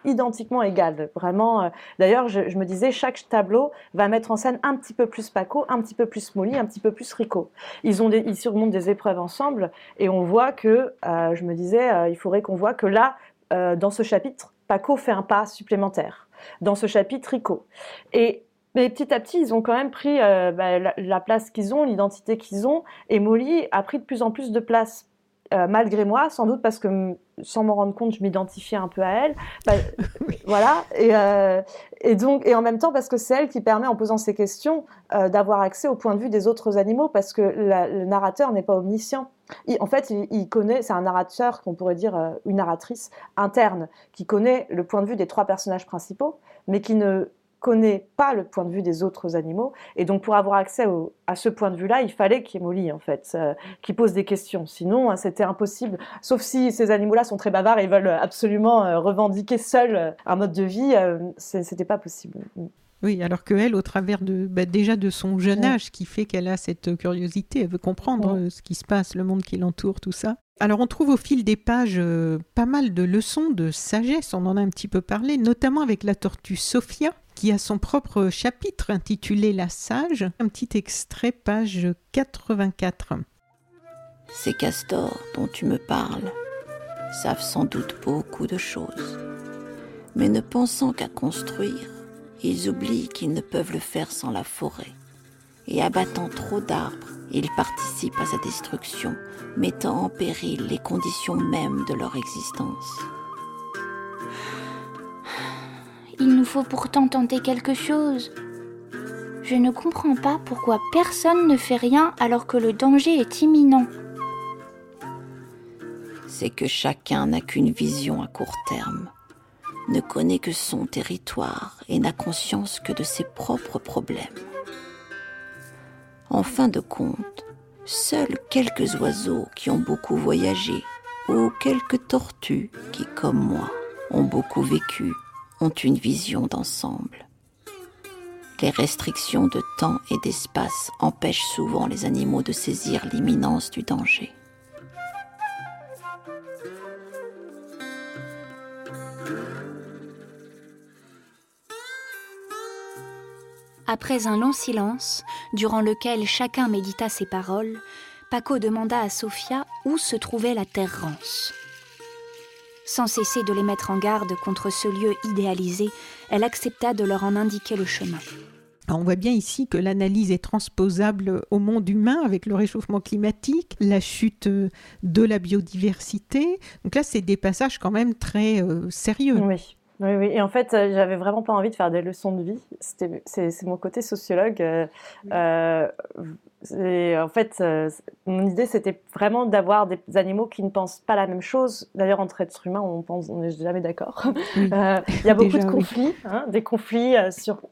identiquement égal. Vraiment, euh, d'ailleurs, je, me disais, chaque tableau va mettre en scène un petit peu plus Paco, un petit peu plus Molly, un petit peu plus Rico. Ils, ont ils surmontent des épreuves ensemble et on voit que, euh, je me disais, euh, il faudrait qu'on voit que là, dans ce chapitre, Paco fait un pas supplémentaire. Dans ce chapitre, Rico. Et mais petit à petit, ils ont quand même pris bah, la, place qu'ils ont, l'identité qu'ils ont, et Molly a pris de plus en plus de place euh, malgré moi, sans doute parce que sans m'en rendre compte, je m'identifiais un peu à elle. Bah, voilà. Et, euh, et, donc, et en même temps, parce que c'est elle qui permet, en posant ces questions, euh, d'avoir accès au point de vue des autres animaux, parce que le narrateur n'est pas omniscient. en fait, il, il connaît, c'est un narrateur qu'on pourrait dire une narratrice interne, qui connaît le point de vue des trois personnages principaux, mais qui ne connaît pas le point de vue des autres animaux. Et donc, pour avoir accès à ce point de vue-là, il fallait qu'il y ait en fait, euh, qui pose des questions. Sinon, hein, c'était impossible. Sauf si ces animaux-là sont très bavards et veulent absolument euh, revendiquer seuls euh, un mode de vie, c'était pas possible. Oui, alors que elle, au travers de bah, déjà de son jeune âge, qui fait qu'elle a cette curiosité, elle veut comprendre ce qui se passe, le monde qui l'entoure, tout ça. Alors on trouve au fil des pages pas mal de leçons de sagesse, on en a un petit peu parlé, notamment avec la tortue Sophia, qui a son propre chapitre intitulé La Sage. Un petit extrait, page 84. Ces castors dont tu me parles, savent sans doute beaucoup de choses. Mais ne pensant qu'à construire, ils oublient qu'ils ne peuvent le faire sans la forêt. Et abattant trop d'arbres, ils participent à sa destruction, mettant en péril les conditions mêmes de leur existence. Il nous faut pourtant tenter quelque chose. Je ne comprends pas pourquoi personne ne fait rien alors que le danger est imminent. C'est que chacun n'a qu'une vision à court terme, ne connaît que son territoire et n'a conscience que de ses propres problèmes. En fin de compte, seuls quelques oiseaux qui ont beaucoup voyagé ou quelques tortues qui, comme moi, ont beaucoup vécu ont une vision d'ensemble. Les restrictions de temps et d'espace empêchent souvent les animaux de saisir l'imminence du danger. Après un long silence, durant lequel chacun médita ses paroles, Paco demanda à Sophia où se trouvait la terre rance. Sans cesser de les mettre en garde contre ce lieu idéalisé, elle accepta de leur en indiquer le chemin. on voit bien ici que l'analyse est transposable au monde humain avec le réchauffement climatique, la chute de la biodiversité. Donc là, c'est des passages quand même très euh, sérieux. Oui. Oui, oui, et en fait, euh, j'avais vraiment pas envie de faire des leçons de vie. C'est mon côté sociologue. Euh, en fait, mon idée, c'était vraiment d'avoir des animaux qui ne pensent pas la même chose. D'ailleurs, entre êtres humains, on pense, on n'est jamais d'accord. Euh, il y a beaucoup de conflits, hein, des conflits euh, sur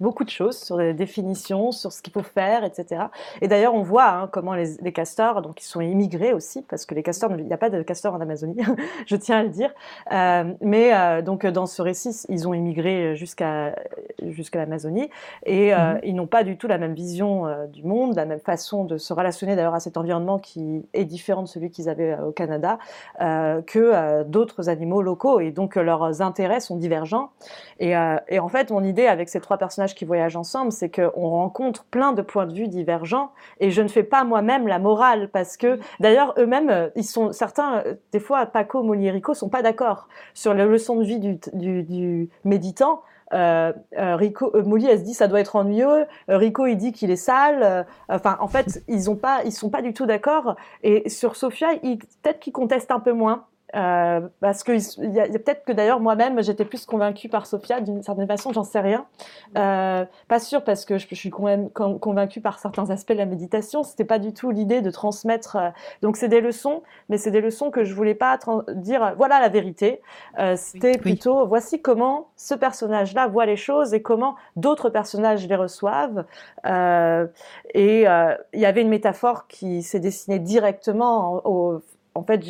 beaucoup de choses sur les définitions, sur ce qu'il faut faire, etc. Et d'ailleurs, on voit hein, comment les, castors, donc ils sont immigrés aussi, parce que les castors, il n'y a pas de castors en Amazonie, je tiens à le dire. Euh, mais euh, donc dans ce récit, ils ont immigré jusqu'à jusqu'à l'Amazonie et euh, mhm. ils n'ont pas du tout la même vision du monde, la même façon de se relationner d'ailleurs à cet environnement qui est différent de celui qu'ils avaient au Canada que d'autres animaux locaux. Et donc leurs intérêts sont divergents. Et, et en fait, mon idée avec ces trois personnes personnages qui voyagent ensemble, c'est qu'on rencontre plein de points de vue divergents et je ne fais pas moi-même la morale parce que d'ailleurs eux-mêmes, euh, ils sont certains, euh, des fois Paco, Molly et Rico sont pas d'accord sur la leçon de vie du, du, méditant. Euh, Rico, Molly, elle se dit ça doit être ennuyeux. Rico, il dit qu'il est sale. enfin, en fait, ils ont pas, ils sont pas du tout d'accord. Et sur Sophia, peut-être qu'ils contestent un peu moins. Euh, parce que il y a, peut-être que d'ailleurs moi-même j'étais plus convaincue par Sophia d'une certaine façon, j'en sais rien. Euh, pas sûr parce que je, suis quand même convaincue par certains aspects de la méditation. C'était pas du tout l'idée de transmettre. Euh, donc c'est des leçons, mais c'est des leçons que je voulais pas dire. Voilà la vérité. Euh, C'était plutôt voici comment ce personnage-là voit les choses et comment d'autres personnages les reçoivent. Euh, et il y avait une métaphore qui s'est dessinée directement au en fait,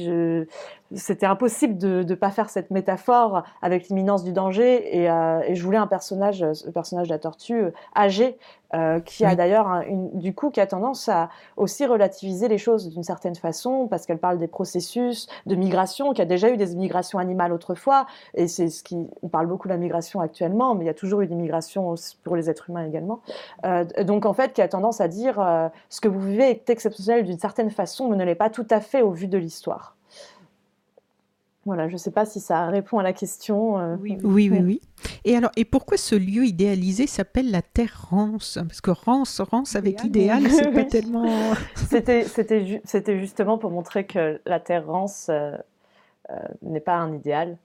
c'était impossible de ne pas faire cette métaphore avec l'imminence du danger. Et, euh, je voulais un personnage, le personnage de la tortue, euh, âgé, euh, qui a d'ailleurs, du coup, qui a tendance à aussi relativiser les choses d'une certaine façon, parce qu'elle parle des processus de migration, qui a déjà eu des migrations animales autrefois. Et c'est ce qui, on parle beaucoup de la migration actuellement, mais il y a toujours eu des migrations pour les êtres humains également. donc, en fait, qui a tendance à dire ce que vous vivez est exceptionnel d'une certaine façon, mais ne l'est pas tout à fait au vu de l'histoire. Voilà, je ne sais pas si ça répond à la question. Euh. Oui, oui, oui, Et alors, et pourquoi ce lieu idéalisé s'appelle la Terre Rance? Parce que Rance, Rance avec idéal, c'est pas tellement. c'était, c'était, c'était justement pour montrer que la Terre Rance euh, euh, n'est pas un idéal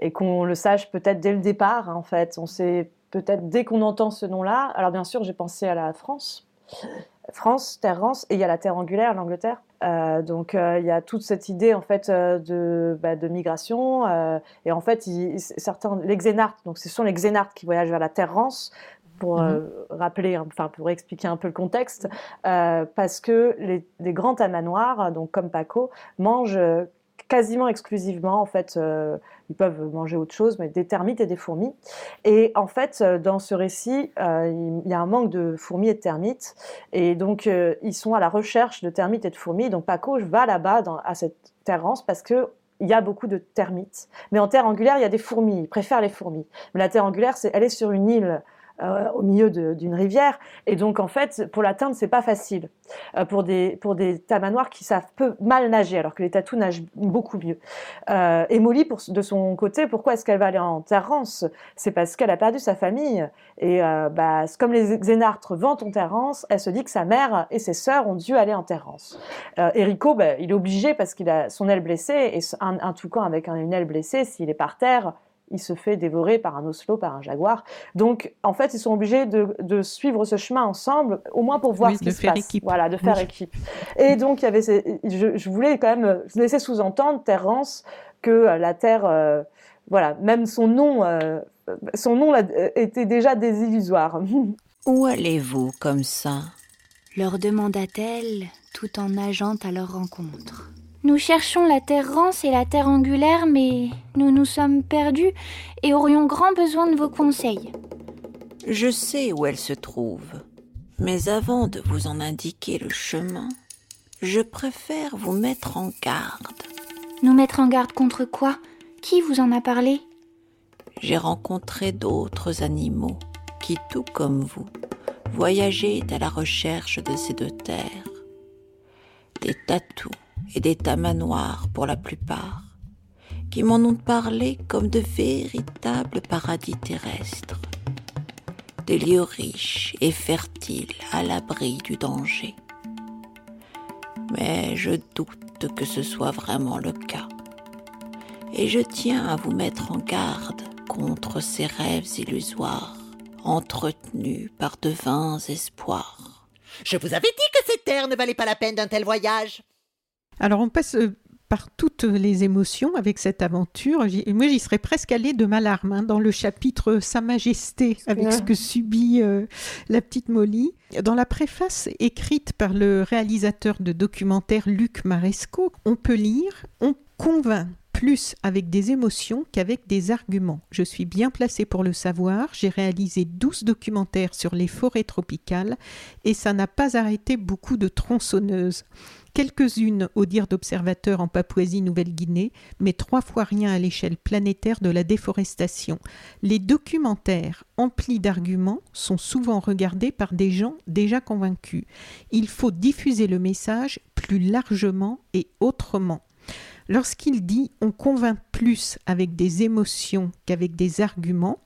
et qu'on le sache peut-être dès le départ. en fait, on sait peut-être dès qu'on entend ce nom-là. Alors bien sûr, j'ai pensé à la France France, terre rance, et il y a la terre angulaire, l'Angleterre. Euh, donc euh, il y a toute cette idée en fait euh, de, bah, de migration et en fait certains les Xénartes donc ce sont les Xénartes qui voyagent vers la terre rance pour mhm. rappeler enfin pour expliquer un peu le contexte parce que les, les grands tamanoirs donc comme Paco mangent quasiment exclusivement, en fait, euh, ils peuvent manger autre chose, mais des termites et des fourmis. Et en fait, euh, dans ce récit, euh, il y a un manque de fourmis et de termites, et donc ils sont à la recherche de termites et de fourmis. Donc Paco va là-bas à cette terre rance parce que il y a beaucoup de termites. Mais en terre angulaire, il y a des fourmis. Il préfère les fourmis. Mais la terre angulaire, c'est, elle est sur une île au milieu d'une rivière. Et donc, en fait, pour l'atteindre, c'est pas facile. pour des, pour des tamanoirs qui savent peu mal nager, alors que les tatous nagent beaucoup mieux. et Molly, de son côté, pourquoi est-ce qu'elle va aller en terre rance C'est parce qu'elle a perdu sa famille. Et bah, comme les Xénartres vendent en terre rance, elle se dit que sa mère et ses sœurs ont dû aller en terre rance. Enrico, bah, il est obligé parce qu'il a son aile blessée, et un, un toucan avec une aile blessée, s'il est par terre, il se fait dévorer par un oslo, par un jaguar. Donc, en fait, ils sont obligés de, suivre ce chemin ensemble, au moins pour voir ce qui se passe. Équipe. Voilà, de faire équipe. Et donc, il y avait je, voulais quand même laisser sous-entendre, Terrence, que euh, la Terre, euh, voilà, même son nom, euh, son nom était déjà désillusoire. Où allez-vous comme ça? leur demanda-t-elle, tout en nageant à leur rencontre. Nous cherchons la terre rance et la terre angulaire, mais nous nous sommes perdus et aurions grand besoin de vos conseils. Je sais où elle se trouve, mais avant de vous en indiquer le chemin, je préfère vous mettre en garde. Nous mettre en garde contre quoi? Qui vous en a parlé? J'ai rencontré d'autres animaux qui, tout comme vous, voyageaient à la recherche de ces deux terres. Des tatous et des tamanoirs pour la plupart, qui m'en ont parlé comme de véritables paradis terrestres, des lieux riches et fertiles à l'abri du danger. Mais je doute que ce soit vraiment le cas. Et je tiens à vous mettre en garde contre ces rêves illusoires, entretenus par de vains espoirs. Je vous avais dit que cette terre ne valait pas la peine d'un tel voyage. Alors on passe euh, par toutes les émotions avec cette aventure. Moi, j'y serais presque allée de ma larme hein, dans le chapitre Sa Majesté, avec ce que subit euh, la petite Molly. Dans la préface écrite par le réalisateur de documentaire Luc Maresco, on peut lire On convainc plus avec des émotions qu'avec des arguments. Je suis bien placée pour le savoir. J'ai réalisé 12 documentaires sur les forêts tropicales et ça n'a pas arrêté beaucoup de tronçonneuses quelques-unes au dire d'observateurs en Papouasie-Nouvelle-Guinée, mais trois fois rien à l'échelle planétaire de la déforestation. Les documentaires emplis d'arguments sont souvent regardés par des gens déjà convaincus. Il faut diffuser le message plus largement et autrement. Lorsqu'il dit on convainc plus avec des émotions qu'avec des arguments,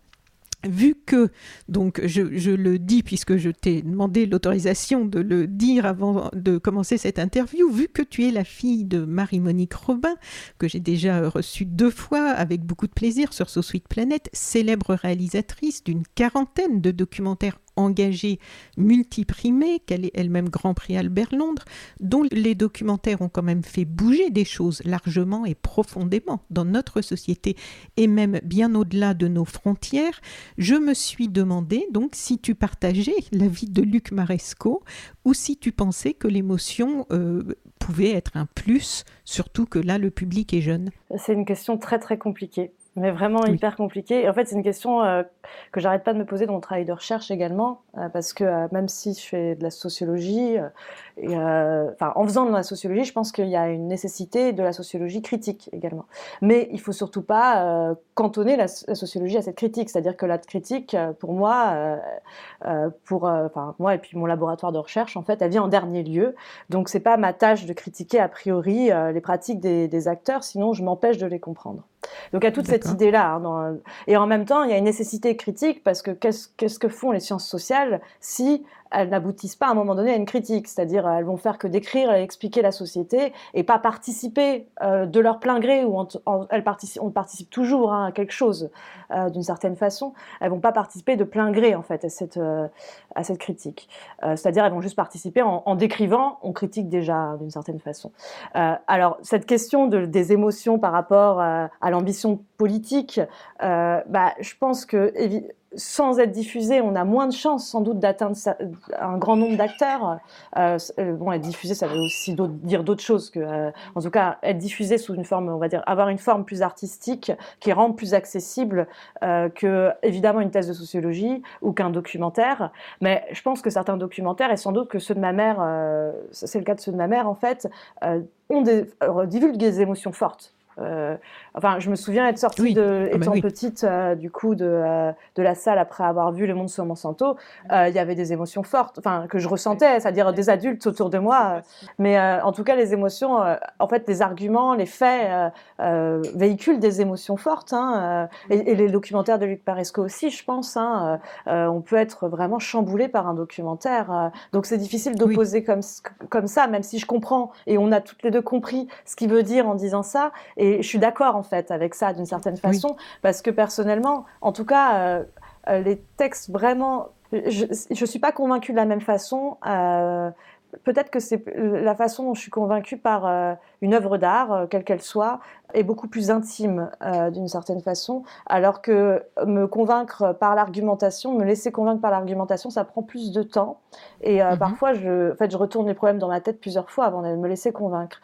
vu que, donc je, le dis puisque je t'ai demandé l'autorisation de le dire avant de commencer cette interview, vu que tu es la fille de Marie-Monique Robin, que j'ai déjà reçue deux fois avec beaucoup de plaisir sur So Sweet Planet, célèbre réalisatrice d'une quarantaine de documentaires engagée, multiprimée, qu'elle est elle-même Grand Prix Albert Londres, dont les documentaires ont quand même fait bouger des choses largement et profondément dans notre société et même bien au-delà de nos frontières, je me suis demandé donc si tu partageais l'avis de Luc Maresco ou si tu pensais que l'émotion euh, pouvait être un plus, surtout que là le public est jeune. C'est une question très très compliquée mais vraiment hyper compliqué. en fait, c'est une question euh, que j'arrête pas de me poser dans mon travail de recherche également, euh, parce que euh, même si je fais de la sociologie, et, en faisant de la sociologie, je pense qu'il y a une nécessité de la sociologie critique également. Mais il faut surtout pas cantonner la, sociologie à cette critique, c'est-à-dire que la critique, pour moi, pour, enfin, moi et puis mon laboratoire de recherche, en fait, elle vient en dernier lieu. Donc, c'est pas ma tâche de critiquer a priori les pratiques des, des acteurs, sinon je m'empêche de les comprendre. Donc il y a toute cette idée-là. Hein, et en même temps, il y a une nécessité critique parce que qu'est-ce que font les sciences sociales si elles n'aboutissent pas à un moment donné à une critique, c'est-à-dire elles vont faire que décrire et expliquer la société et pas participer euh, de leur plein gré, ou elles participent, on participe toujours hein, à quelque chose euh, d'une certaine façon, elles vont pas participer de plein gré en fait à cette, euh, critique. c'est-à-dire elles vont juste participer en, décrivant, on critique déjà d'une certaine façon. alors cette question de, des émotions par rapport à l'ambition politique, bah, je pense que sans être diffusé, on a moins de chances sans doute d'atteindre un grand nombre d'acteurs. Euh, euh, bon, être diffusé, ça veut aussi dire d'autres choses que, euh, en tout cas, être diffusé sous une forme, on va dire, avoir une forme plus artistique qui rend plus accessible que, évidemment, une thèse de sociologie ou qu'un documentaire. Mais je pense que certains documentaires, et sans doute que ceux de ma mère, c'est le cas de ceux de ma mère, en fait, ont divulguent des émotions fortes Euh, enfin, je me souviens être sortie Oui. de, Ah étant oui. petite, euh, du coup, de, euh, de la salle après avoir vu Le Monde sur Monsanto. Euh, Il y avait des émotions fortes, enfin, que je ressentais, c'est-à-dire des adultes autour de moi. euh, mais en tout cas, les émotions, en fait, les arguments, les faits véhiculent des émotions fortes. Hein, et, et les documentaires de Luc Paresco aussi, je pense. Hein, on peut être vraiment chamboulé par un documentaire. donc c'est difficile d'opposer comme, comme ça, même si je comprends et on a toutes les deux compris ce qu'il veut dire en disant ça. Et je suis d'accord en fait avec ça d'une certaine façon, parce que personnellement, en tout cas, euh, euh, les textes vraiment, je ne suis pas convaincue de la même façon. euh, Peut-être que c'est la façon dont je suis convaincue par euh, une œuvre d'art, euh, quelle qu'elle soit, est beaucoup plus intime euh, d'une certaine façon, alors que me convaincre par l'argumentation, me laisser convaincre par l'argumentation, ça prend plus de temps. Et euh, parfois, je, en fait, je retourne les problèmes dans ma tête plusieurs fois avant de me laisser convaincre.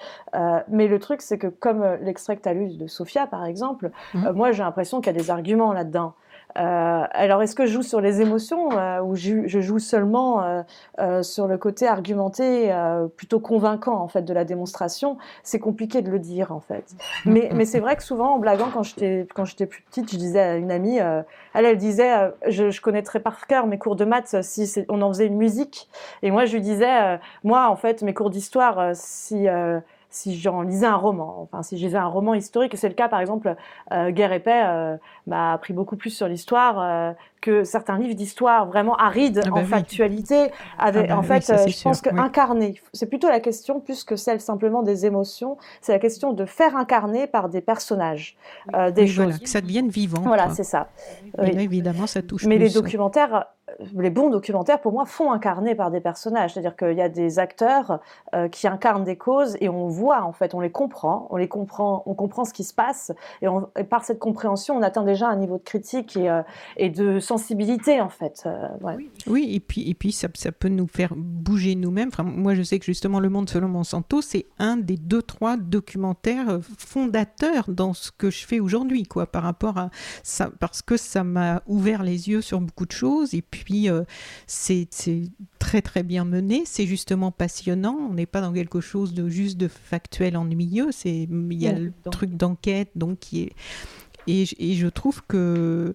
Mais le truc, c'est que comme l'extrait que tu as lu de Sophia, par exemple, euh, moi, j'ai l'impression qu'il y a des arguments là-dedans. Euh, alors, est-ce que je joue sur les émotions euh, ou je, je joue seulement euh, sur le côté argumenté, plutôt convaincant en fait de la démonstration? C'est compliqué de le dire en fait. Mais, mais c'est vrai que souvent, en blaguant, quand j'étais quand j'étais plus petite, je disais à une amie, elle, elle disait, je, je connaîtrais par cœur mes cours de maths si on en faisait une musique. Et moi, je lui disais, moi, en fait, mes cours d'histoire, si si j'en lisais un roman, enfin si je un roman historique, c'est le cas par exemple, euh, Guerre et paix euh, m'a appris beaucoup plus sur l'histoire euh, que certains livres d'histoire vraiment arides Ah bah en oui. factualité. Avec, Ah bah en oui, fait, ça, euh, je pense que oui. incarner, c'est plutôt la question plus que celle simplement des émotions, c'est la question de faire incarner par des personnages euh, des Oui, choses. voilà, que ça devienne vivant. Voilà, c'est ça. Et Oui. là, évidemment, ça touche Mais plus, les documentaires, euh, les bons documentaires, pour moi, font incarner par des personnages. C'est-à-dire qu'il y a des acteurs euh, qui incarnent des causes et on voit, en fait, on les comprend, on les comprend, on comprend ce qui se passe et, on- et par cette compréhension, on atteint déjà un niveau de critique et, euh, et de sensibilité, en fait. Euh, ouais. Oui, et puis, et puis ça, ça peut nous faire bouger nous-mêmes. Enfin, moi, je sais que justement, Le Monde selon Monsanto, c'est un des deux, trois documentaires fondateurs dans ce que je fais aujourd'hui, quoi, par rapport à ça, parce que ça m'a ouvert les yeux sur beaucoup de choses. Et puis, euh, c'est très, très bien mené. C'est justement passionnant. On n'est pas dans quelque chose de juste de factuel ennuyeux. Il y a le truc d'enquête, donc, qui est. Et, et je trouve que.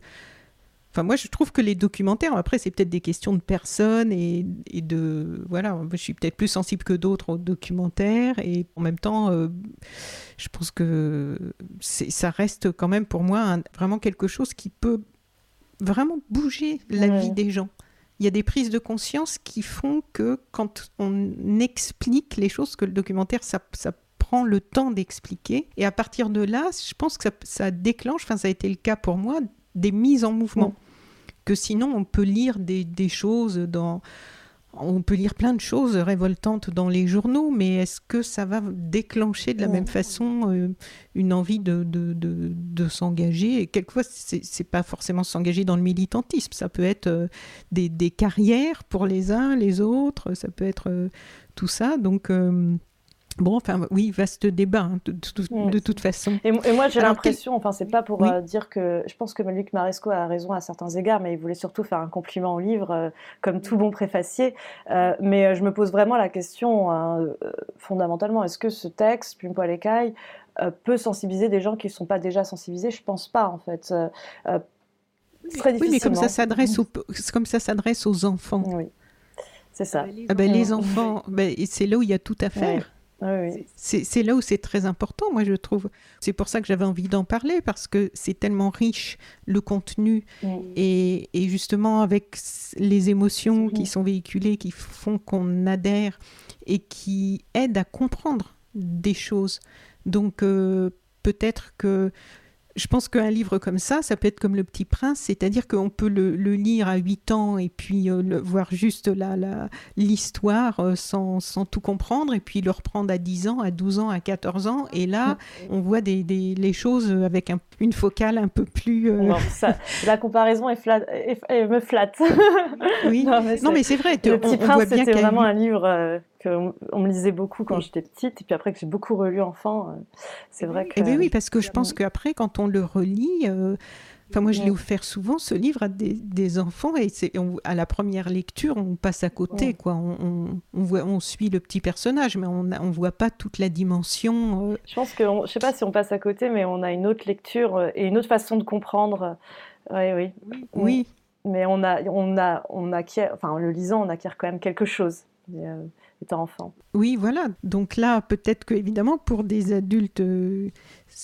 Enfin, moi, je trouve que les documentaires, après, c'est peut-être des questions de personnes et, et de. Voilà, je suis peut-être plus sensible que d'autres aux documentaires. Et en même temps, euh, je pense que ça reste quand même pour moi un- vraiment quelque chose qui peut vraiment bouger la Ouais. vie des gens. Il y a des prises de conscience qui font que quand on explique les choses, que le documentaire, ça, ça prend le temps d'expliquer. Et à partir de là, je pense que ça, ça déclenche, enfin ça a été le cas pour moi, des mises en mouvement. Que sinon, on peut lire des, des choses dans... On peut lire plein de choses révoltantes dans les journaux, mais est-ce que ça va déclencher de la Ouais. même façon euh, une envie de, de, de, de s'engager? Et quelquefois, c'est c'est pas forcément s'engager dans le militantisme, ça peut être euh, des, des carrières pour les uns, les autres, ça peut être euh, tout ça. Donc, bon, enfin, oui, vaste débat, hein, de, de- de toute façon. Et, et moi, j'ai l'impression, enfin, c'est pas pour Oui. euh, dire que je pense que Luc Maresco a raison à certains égards, mais il voulait surtout faire un compliment au livre, euh, comme tout bon préfacier. Euh, mais je me pose vraiment la question, hein, fondamentalement, est-ce que ce texte, Plume Poil Écaille, euh, peut sensibiliser des gens qui ne sont pas déjà sensibilisés? Je pense pas, en fait. Très Oui, mais comme ça s'adresse aux, comme ça s'adresse aux enfants. Oui, c'est ça. Ah ben, les Mm. enfants, ben, c'est là où il y a tout à faire. Oui. C'est là où c'est très important, moi je trouve. C'est pour ça que j'avais envie d'en parler, parce que c'est tellement riche le contenu, et, et justement avec les émotions qui sont véhiculées, qui font qu'on adhère, et qui aident à comprendre des choses. Donc euh, peut-être que... Je pense qu'un livre comme ça, ça peut être comme Le Petit Prince, c'est-à-dire qu'on peut le, le lire à 8 ans et puis euh, le, voir juste la- la- l'histoire euh, sans, sans tout comprendre, et puis le reprendre à 10 ans, à 12 ans, à 14 ans, et là, on voit des, des- les choses avec un- une focale un peu plus... euh, Non, ça- la comparaison est flatte- est- est- me flatte. Oui. Non, mais c'est vrai, Le on- Petit Prince, c'était vraiment un livre qu'on on me lisait beaucoup quand j'étais petite, et puis après que j'ai beaucoup relu enfant. euh, c'est vrai que. Eh bien oui, parce que je pense qu'après, quand on le relit, euh, Enfin, moi, je l'ai offert souvent, ce livre, à des, enfants, et c'est à la première lecture, on passe à côté, quoi. On, voit, on suit le petit personnage, mais on ne voit pas toute la dimension. Euh. Je pense que, je sais pas si on passe à côté, mais on a une autre lecture et une autre façon de comprendre. Oui, oui. Oui. Mais on a, on a, on acquiert, enfin, en le lisant, on acquiert quand même quelque chose. Euh, étant enfant. Oui, voilà. Donc là, peut-être que évidemment pour des adultes,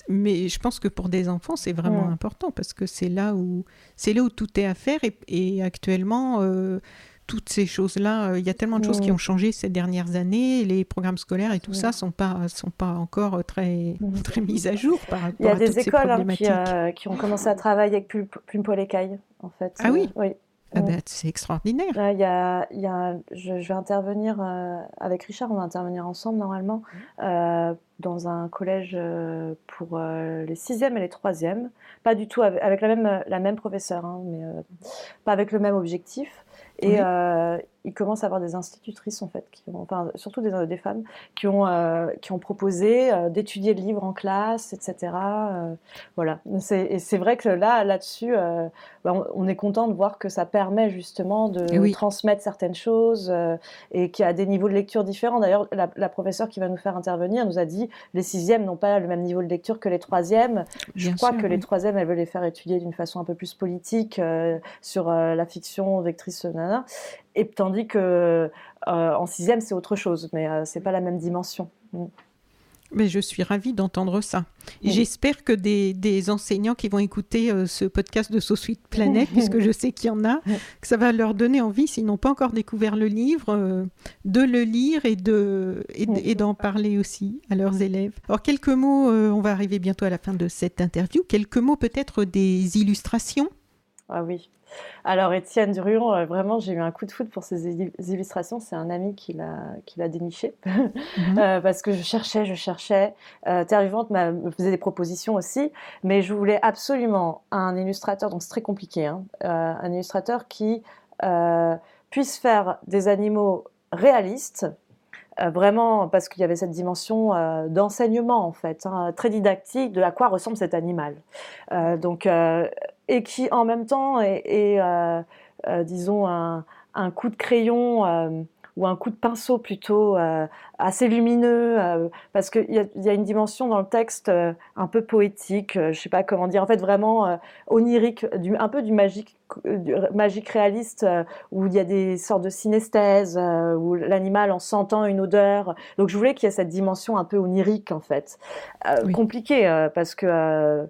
mais je pense que pour des enfants, c'est vraiment important parce que c'est là où c'est là où tout est à faire et, actuellement. Euh, toutes ces choses-là, euh, il y a tellement de choses qui ont changé ces dernières années. Les programmes scolaires et tout ça sont pas sont pas encore très très mis à jour par rapport à toutes ces Il y a des écoles hein, qui, ont commencé à travailler avec Plume, Plume Paul Écaille, en fait. Ah oui. oui. Ah ben, c'est extraordinaire. Il y a, y a, je, vais intervenir euh, avec Richard, on va intervenir ensemble normalement euh, dans un collège euh, pour les sixièmes et les troisièmes. Pas du tout avec, la même, la même professeure, hein, mais pas avec le même objectif. Et euh, il commence à avoir des institutrices, en fait, qui ont, enfin, surtout des, des femmes, qui ont, euh, qui ont proposé euh, d'étudier le livre en classe, etc. voilà. Et c'est vrai que là, là-dessus, bah, on, est content de voir que ça permet justement de eh transmettre certaines choses et qu'il y a des niveaux de lecture différents. D'ailleurs, la, la, professeure qui va nous faire intervenir nous a dit les sixièmes n'ont pas le même niveau de lecture que les troisièmes. Je crois que les troisièmes, elle veut les faire étudier d'une façon un peu plus politique sur la fiction, vectrice, et tandis que euh, en sixième, c'est autre chose, mais ce euh, c'est pas la même dimension. Mm. Mais je suis ravie d'entendre ça. J'espère que des, enseignants qui vont écouter euh, ce podcast de Suite Planète, puisque je sais qu'il y en a, que ça va leur donner envie, s'ils n'ont pas encore découvert le livre, de le lire et de et, d'en parler aussi à leurs élèves. Alors quelques mots, on va arriver bientôt à la fin de cette interview. Quelques mots peut-être des illustrations. Ah oui. Alors Étienne Druon, euh, vraiment, j'ai eu un coup de foudre pour ces illustrations. C'est un ami qui l'a déniché mhm. euh, parce que je cherchais, je cherchais. Euh, Terre Vivante me faisait des propositions aussi, mais je voulais absolument un illustrateur. Donc c'est très compliqué, hein, un illustrateur qui puisse faire des animaux réalistes. vraiment parce qu'il y avait cette dimension d'enseignement en fait, hein, très didactique de à quoi ressemble cet animal. donc et qui en même temps est, euh, euh, disons, un, coup de crayon euh, ou un coup de pinceau plutôt assez lumineux, parce qu'il y, a une dimension dans le texte un peu poétique, je ne sais pas comment dire, en fait vraiment onirique, du, un peu du magique magique réaliste euh, où il y a des sortes de synesthèse, euh, où l'animal en sentant une odeur. Donc je voulais qu'il y ait cette dimension un peu onirique en fait. Euh, compliqué parce que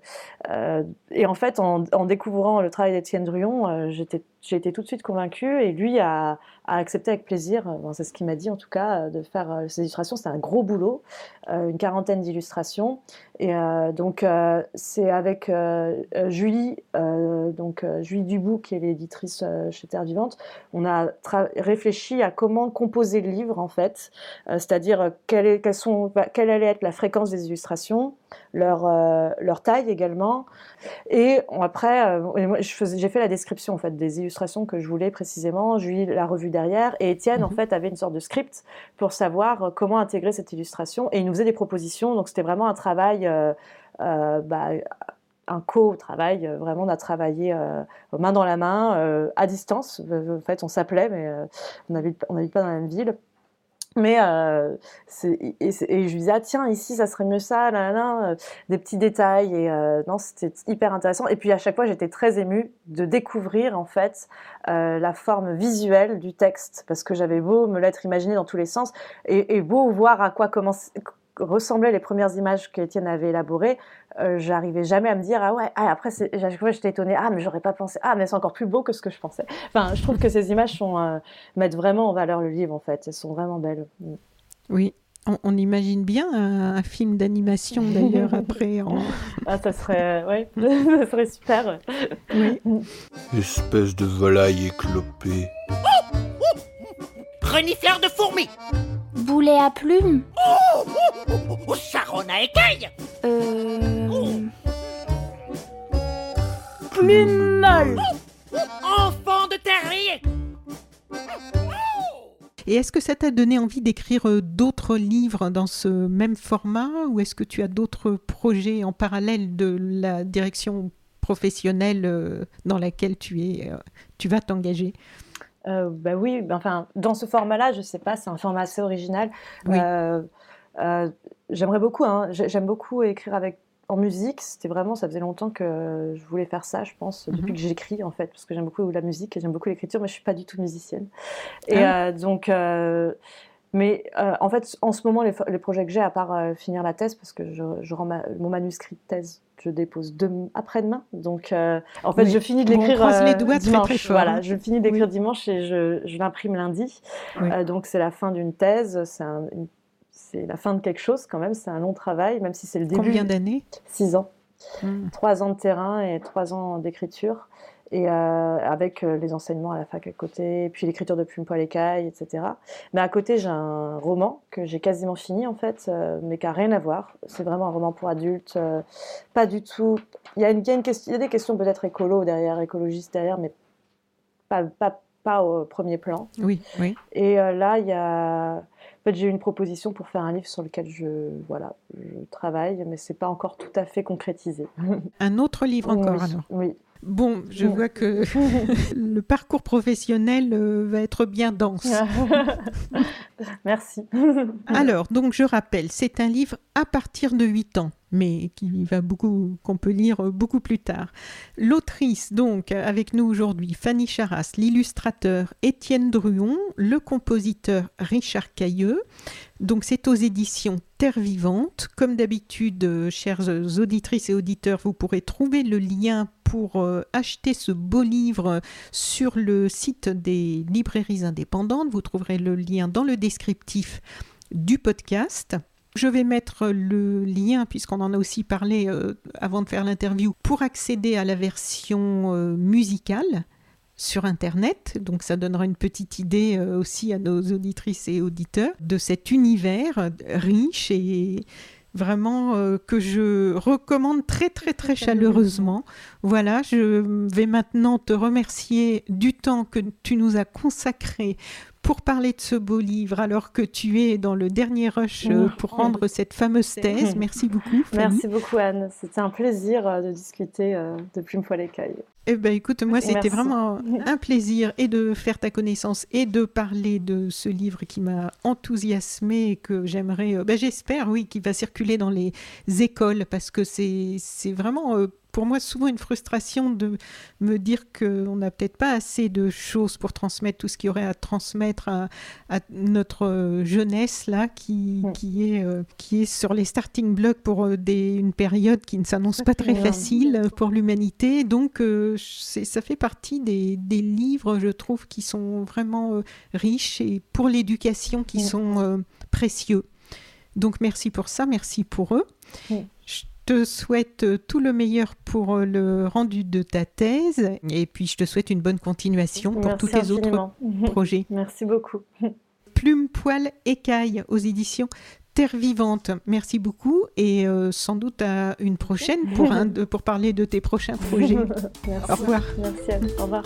et en fait en, découvrant le travail d'Étienne Druon, j'étais j'ai été tout de suite convaincue et lui a, a accepté avec plaisir, c'est ce qu'il m'a dit en tout cas, de faire ces illustrations. C'était un gros boulot, une quarantaine d'illustrations. Et donc c'est avec Julie, donc Julie Dubois, qui est l'éditrice euh, chez Terre Vivante, on a réfléchi à comment composer le livre en fait, euh, c'est-à-dire euh, quelle, bah, quelle allait être la fréquence des illustrations, leur, leur taille également. Et après, j'ai fait la description en fait des illustrations que je voulais précisément. Julie la revue derrière et Étienne en mhm. fait avait une sorte de script pour savoir comment intégrer cette illustration et il nous faisait des propositions. Donc c'était vraiment un travail bah, un co-travail, euh, vraiment on a travaillé euh, main dans la main, euh, à distance. En fait, on s'appelait, mais on n'habite pas dans la même ville. Mais et, et, je lui disais ah, tiens ici ça serait mieux ça, là, là, des petits détails et non c'était hyper intéressant. Et puis à chaque fois j'étais très émue de découvrir en fait la forme visuelle du texte parce que j'avais beau me l'être imaginé dans tous les sens et, et beau voir à quoi commencer ressemblaient les premières images qu'Étienne avait élaborées, euh, j'arrivais jamais à me dire ah ouais ah, après j'étais étonnée. Ah mais j'aurais pas pensé. Ah mais c'est encore plus beau que ce que je pensais. Enfin je trouve que ces images sont euh, mettent vraiment en valeur le livre en fait. Elles sont vraiment belles. Mm. oui. On, imagine bien un, film d'animation d'ailleurs après ah ça serait ouais. Ça serait super. Oui. Espèce de volaille éclopée. Renifleur de fourmis Boulet à plumes. Oh, oh, oh, oh à écailles Euh... Plume molle. Enfant de terrier. Et est-ce que ça t'a donné envie d'écrire euh, d'autres livres dans ce même format ou est-ce que tu as d'autres projets en parallèle de la direction professionnelle euh, dans laquelle tu, es, euh, tu vas t'engager? Euh, bah oui, bah, enfin, dans ce format-là, je sais pas, c'est un format assez original. Oui. Euh, euh, J'aimerais beaucoup, hein, j'ai- j'aime beaucoup écrire avec en musique. C'était vraiment, ça faisait longtemps que je voulais faire ça, je pense, depuis Mhm. que j'écris en fait, parce que j'aime beaucoup la musique et j'aime beaucoup l'écriture, mais je suis pas du tout musicienne. Et Ah. euh, donc, mais euh, en fait, en ce moment, les, les projets que j'ai, à part euh, finir la thèse, parce que je, je rends ma- mon manuscrit de thèse, je dépose dem- après-demain. Donc, euh, en fait, Oui. je finis de Bon, l'écrire très, dimanche. très fort, Voilà, je finis d'écrire Oui. dimanche et je, je l'imprime lundi. Oui. Donc, c'est la fin d'une thèse. C'est un- une- c'est la fin de quelque chose quand même. C'est un long travail, même si c'est le début. Combien d'années? Six ans. Hmm. Trois ans de terrain et trois ans d'écriture. Et euh, avec euh, les enseignements à la fac à côté, et puis l'écriture de Plume Poil Écaille, etc. Mais à côté, j'ai un roman que j'ai quasiment fini en fait, euh, mais qui n'a rien à voir. C'est vraiment un roman pour adultes. euh, pas du tout. Il y a, une, il y a une question, il y a des questions peut-être écolo derrière, écologistes derrière, mais pas, pas, pas au premier plan. Oui, oui. Et là, il y a. En fait, j'ai eu une proposition pour faire un livre sur lequel je, voilà, je travaille, mais c'est pas encore tout à fait concrétisé. Un autre livre encore oui, alors Oui. Bon, je vois que le parcours professionnel euh, va être bien dense. Merci. Alors, donc je rappelle, c'est un livre à partir de 8 ans, mais qui va beaucoup, qu'on peut lire euh, beaucoup plus tard. L'autrice, donc, avec nous aujourd'hui, Fanny Charras, l'illustrateur Étienne Druon, le compositeur Richard Cailleux. Donc, c'est aux éditions Terre Vivante. Comme d'habitude, euh, chères auditrices et auditeurs, vous pourrez trouver le lien pour euh, acheter ce beau livre euh, sur le site des librairies indépendantes. Vous trouverez le lien dans le descriptif du podcast. Je vais mettre le lien, puisqu'on en a aussi parlé euh, avant de faire l'interview, pour accéder à la version musicale sur Internet. Donc ça donnera une petite idée aussi à nos auditrices et auditeurs de cet univers riche et vraiment euh, que je recommande très très très chaleureusement. Voilà, je vais maintenant te remercier du temps que tu nous as consacré pour parler de ce beau livre alors que tu es dans le dernier rush euh, pour rendre cette fameuse thèse. Merci beaucoup. Fanny. Merci beaucoup, Anne. C'était un plaisir euh, de discuter euh, de Plume Poil Écaille. Eh ben écoute, moi c'était vraiment un plaisir et de faire ta connaissance et de parler de ce livre qui m'a enthousiasmé et que j'aimerais, ben, j'espère oui, qu'il va circuler dans les écoles parce que c'est c'est vraiment pour moi souvent une frustration de me dire qu'on n'a peut-être pas assez de choses pour transmettre tout ce qu'il y aurait à transmettre à, à notre euh, jeunesse là qui, Mm. qui, est, euh, qui est sur les starting blocks pour euh, des, une période qui ne s'annonce pas très facile pour l'humanité. Donc euh, ça fait partie des, des livres, je trouve, qui sont vraiment euh, riches et pour l'éducation qui Mm. sont précieux. Donc merci pour ça, merci pour eux. Mm. Je te souhaite euh, tout le meilleur pour euh, le rendu de ta thèse et puis je te souhaite une bonne continuation pour Merci tous tes autres projets. Merci beaucoup. Plume, poil, écaille aux éditions Terre Vivante. Merci beaucoup et euh, sans doute à une prochaine pour, un pour parler de tes prochains projets. Merci. Au revoir. Merci. Au revoir.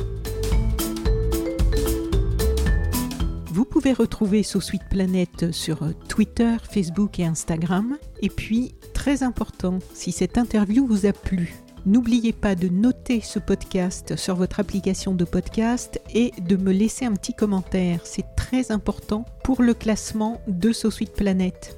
Vous pouvez retrouver Sous Suite Planète sur euh, Twitter, Facebook et Instagram. Et puis, très important, si cette interview vous a plu, n'oubliez pas de noter ce podcast sur votre application de podcast et de me laisser un petit commentaire. C'est très important pour le classement de Sous Suite Planète.